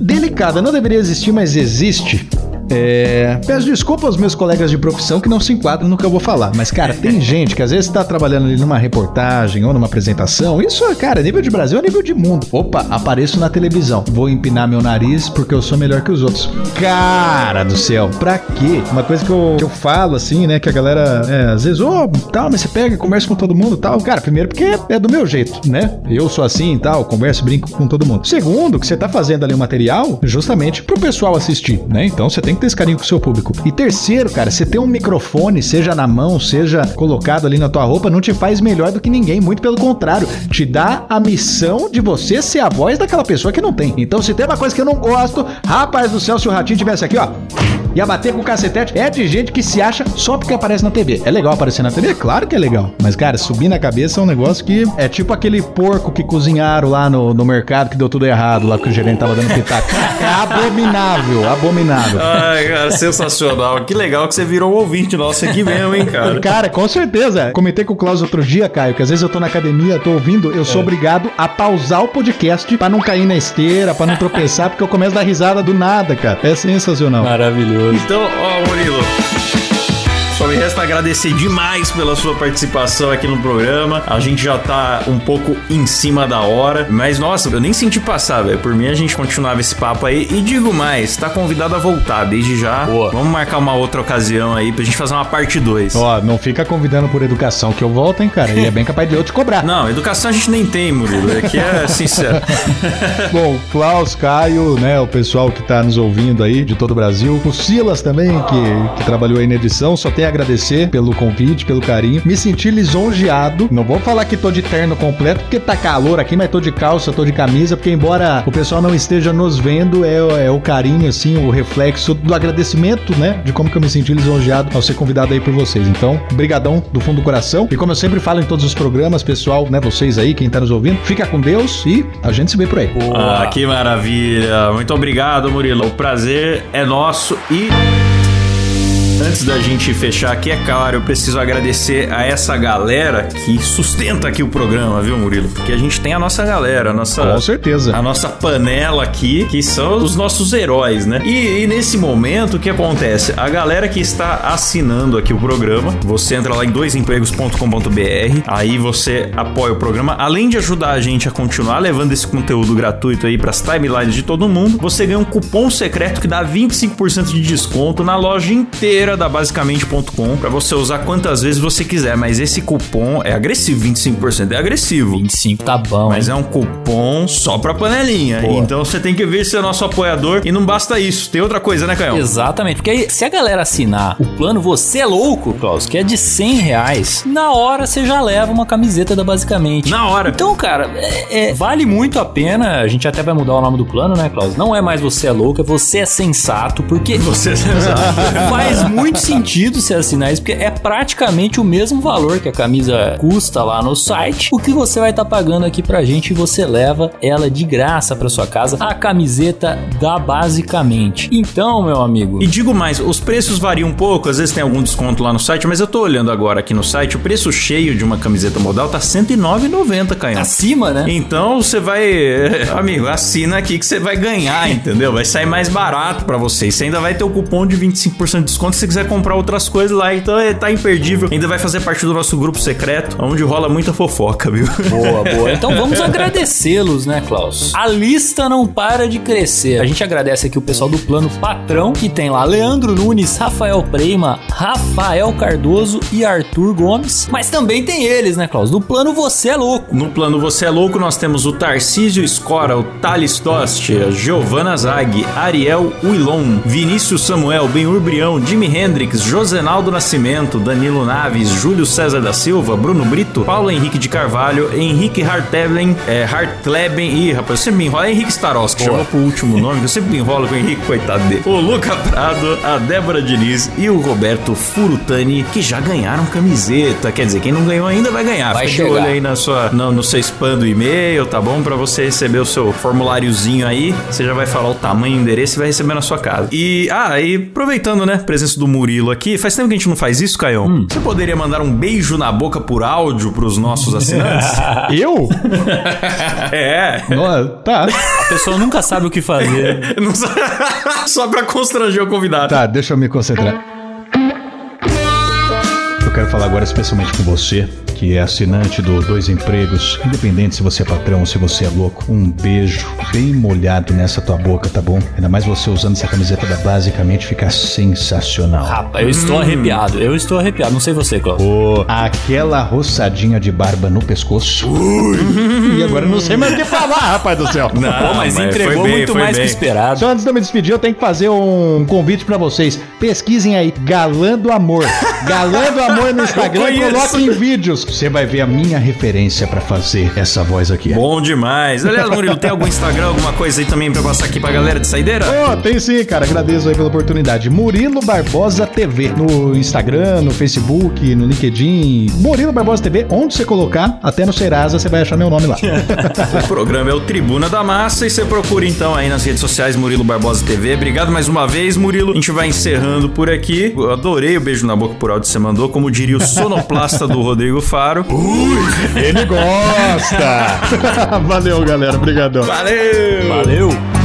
delicada. Não deveria existir, mas existe. É... Peço desculpa aos meus colegas de profissão que não se enquadram no que eu vou falar, mas, cara, tem gente que às vezes tá trabalhando ali numa reportagem ou numa apresentação. Isso, cara, nível de Brasil é nível de mundo. Opa, apareço na televisão. Vou empinar meu nariz porque eu sou melhor que os outros. Cara do céu, pra quê? Uma coisa que eu, que eu falo, assim, né, que a galera, é, às vezes, ô, oh, tal, mas você pega, conversa com todo mundo tal. Cara, primeiro porque é do meu jeito, né? Eu sou assim e tal, converso, brinco com todo mundo. Segundo, que você tá fazendo ali um material justamente pro pessoal assistir, né? Então você tem que ter esse carinho com o seu público. E terceiro, cara, você ter um microfone, seja na mão, seja colocado ali na tua roupa, não te faz melhor do que ninguém. Muito pelo contrário, te dá a missão de você ser a voz daquela pessoa que não tem. Então, se tem uma coisa que eu não gosto, rapaz do céu, se o ratinho tivesse aqui, ó ia bater com o cacetete. É de gente que se acha só porque aparece na TV. É legal aparecer na TV? Claro que é legal. Mas, cara, subir na cabeça é um negócio que é tipo aquele porco que cozinharam lá no, no mercado que deu tudo errado, lá que o gerente tava dando pitaco. É abominável, abominável. Ai, cara, sensacional. Que legal que você virou um ouvinte nosso aqui mesmo, hein, cara. Cara, com certeza. Comentei com o Klaus outro dia, Caio, que às vezes eu tô na academia, tô ouvindo, eu sou é. obrigado a pausar o podcast pra não cair na esteira, pra não tropeçar, porque eu começo a dar risada do nada, cara. É sensacional. Maravilhoso. Então, ó, Murilo. Só me resta agradecer demais pela sua participação aqui no programa. A gente já tá um pouco em cima da hora, mas nossa, eu nem senti passar, velho. Por mim a gente continuava esse papo aí. E digo mais, tá convidado a voltar desde já. Boa. Vamos marcar uma outra ocasião aí pra gente fazer uma parte 2. Ó, não fica convidando por educação que eu volto, hein, cara. E é bem capaz de eu te cobrar. Não, educação a gente nem tem, Murilo. Aqui é sincero. Bom, Klaus, Caio, né, o pessoal que tá nos ouvindo aí de todo o Brasil. O Silas também, que, que trabalhou aí na edição. Só tem agradecer pelo convite, pelo carinho. Me senti lisonjeado. Não vou falar que tô de terno completo, porque tá calor aqui, mas tô de calça, tô de camisa, porque embora o pessoal não esteja nos vendo, é, é o carinho, assim, o reflexo do agradecimento, né? De como que eu me senti lisonjeado ao ser convidado aí por vocês. Então, brigadão do fundo do coração. E como eu sempre falo em todos os programas, pessoal, né, vocês aí, quem tá nos ouvindo, fica com Deus e a gente se vê por aí. Ah, que maravilha. Muito obrigado, Murilo. O prazer é nosso e Antes da gente fechar aqui, é claro, eu preciso agradecer a essa galera que sustenta aqui o programa, viu, Murilo? Porque a gente tem a nossa galera, a nossa. Com certeza. A nossa panela aqui, que são os nossos heróis, né? E, e nesse momento, o que acontece? A galera que está assinando aqui o programa, você entra lá em doisempregos.com.br, aí você apoia o programa. Além de ajudar a gente a continuar levando esse conteúdo gratuito aí para as timelines de todo mundo, você ganha um cupom secreto que dá 25% de desconto na loja inteira da basicamente.com para você usar quantas vezes você quiser, mas esse cupom é agressivo, 25%. É agressivo. 25 tá bom. Mas hein? é um cupom só pra panelinha. Boa. Então você tem que ver se é nosso apoiador. E não basta isso. Tem outra coisa, né, Canhão? Exatamente, porque aí, se a galera assinar o plano Você é Louco, Klaus, que é de 100 reais, na hora você já leva uma camiseta da Basicamente. Na hora. Então, cara, é- é- vale muito a pena. A gente até vai mudar o nome do plano, né, Klaus? Não é mais Você é Louco, é Você é Sensato, porque Você é sensato. faz muito sentido você assinar isso, porque é praticamente o mesmo valor que a camisa custa lá no site. O que você vai estar pagando aqui pra gente e você leva ela de graça pra sua casa, a camiseta da Basicamente. Então, meu amigo, E digo mais, os preços variam um pouco, às vezes tem algum desconto lá no site, mas eu tô olhando agora aqui no site, o preço cheio de uma camiseta modal tá R$ 109,90, Canhão. acima, né? Então você vai, amigo, assina aqui que você vai ganhar, entendeu? Vai sair mais barato pra você. E Você ainda vai ter o cupom de 25% de desconto se você quiser comprar outras coisas lá. Então é, tá imperdível. Ainda vai fazer parte do nosso grupo secreto, onde rola muita fofoca, viu? Boa, boa. Então vamos agradecê-los, né, Klaus? A lista não para de crescer. A gente agradece aqui o pessoal do plano Patrão, que tem lá Leandro Nunes, Rafael Preima, Rafael Cardoso e Arthur Gomes. Mas também tem eles, né, Klaus? Do plano Você é Louco. No plano Você é Louco, nós temos o Tarcísio Scora, o Thales Tost, a Giovanna Zag, Ariel Uilon, Vinícius Samuel, Benhur Brião, Jimi Hendrix, Josenaldo Nascimento, Danilo Naves, Júlio César da Silva, Bruno Brito, Paulo Henrique de Carvalho, Henrique Hartleben, é, Hartleben, ih, rapaz, você me enrola, é Henrique Staros, que chamou pro último nome, eu sempre me enrolo com o Henrique, coitado dele. O Luca Prado, a Débora Diniz e o Roberto Furutani, que já ganharam camiseta, quer dizer, quem não ganhou ainda vai ganhar. Vai Fica de chegar. olho aí na sua, no, no seu spam do e-mail, tá bom? Pra você receber o seu formuláriozinho aí, você já vai falar o tamanho, o endereço e vai receber na sua casa. E, ah, e aproveitando, né, a presença do Murilo aqui, faz tempo que a gente não faz isso, Caio? Hum. Você poderia mandar um beijo na boca por áudio pros nossos assinantes? Eu? é. No- tá. A pessoa nunca sabe o que fazer. Só pra constranger o convidado. Tá, deixa eu me concentrar. Eu quero falar agora especialmente com você, que é assinante do Dois Empregos, independente se você é patrão ou se você é louco. Um beijo bem molhado nessa tua boca, tá bom? Ainda mais você usando essa camiseta da Basicamente fica sensacional. Rapaz, eu estou arrepiado. Eu estou arrepiado. Não sei você. Ô, aquela roçadinha de barba no pescoço. e agora eu não sei mais o que falar, rapaz do céu. Não, Pô, mas entregou foi bem, muito mais bem. que esperado. Só antes de eu me despedir, eu tenho que fazer um convite pra vocês. Pesquisem aí, Galã do Amor. Galã do Amor no Instagram e coloquem em vídeos. Você vai ver a minha referência pra fazer essa voz aqui. Bom demais. Aliás, Murilo, tem algum Instagram, alguma coisa aí também pra passar aqui pra galera de saideira? Oh, tem sim, cara. Agradeço aí pela oportunidade. Murilo Barbosa TV. No Instagram, no Facebook, no LinkedIn. Murilo Barbosa TV. Onde você colocar, até no Serasa, você vai achar meu nome lá. O programa é o Tribuna da Massa e você procura então aí nas redes sociais Murilo Barbosa TV. Obrigado mais uma vez, Murilo. A gente vai encerrando por aqui. Eu adorei o beijo na boca por áudio que você mandou, como diria o sonoplasta do Rodrigo Faro. Ele gosta! Valeu, galera. Obrigadão. Valeu! Valeu!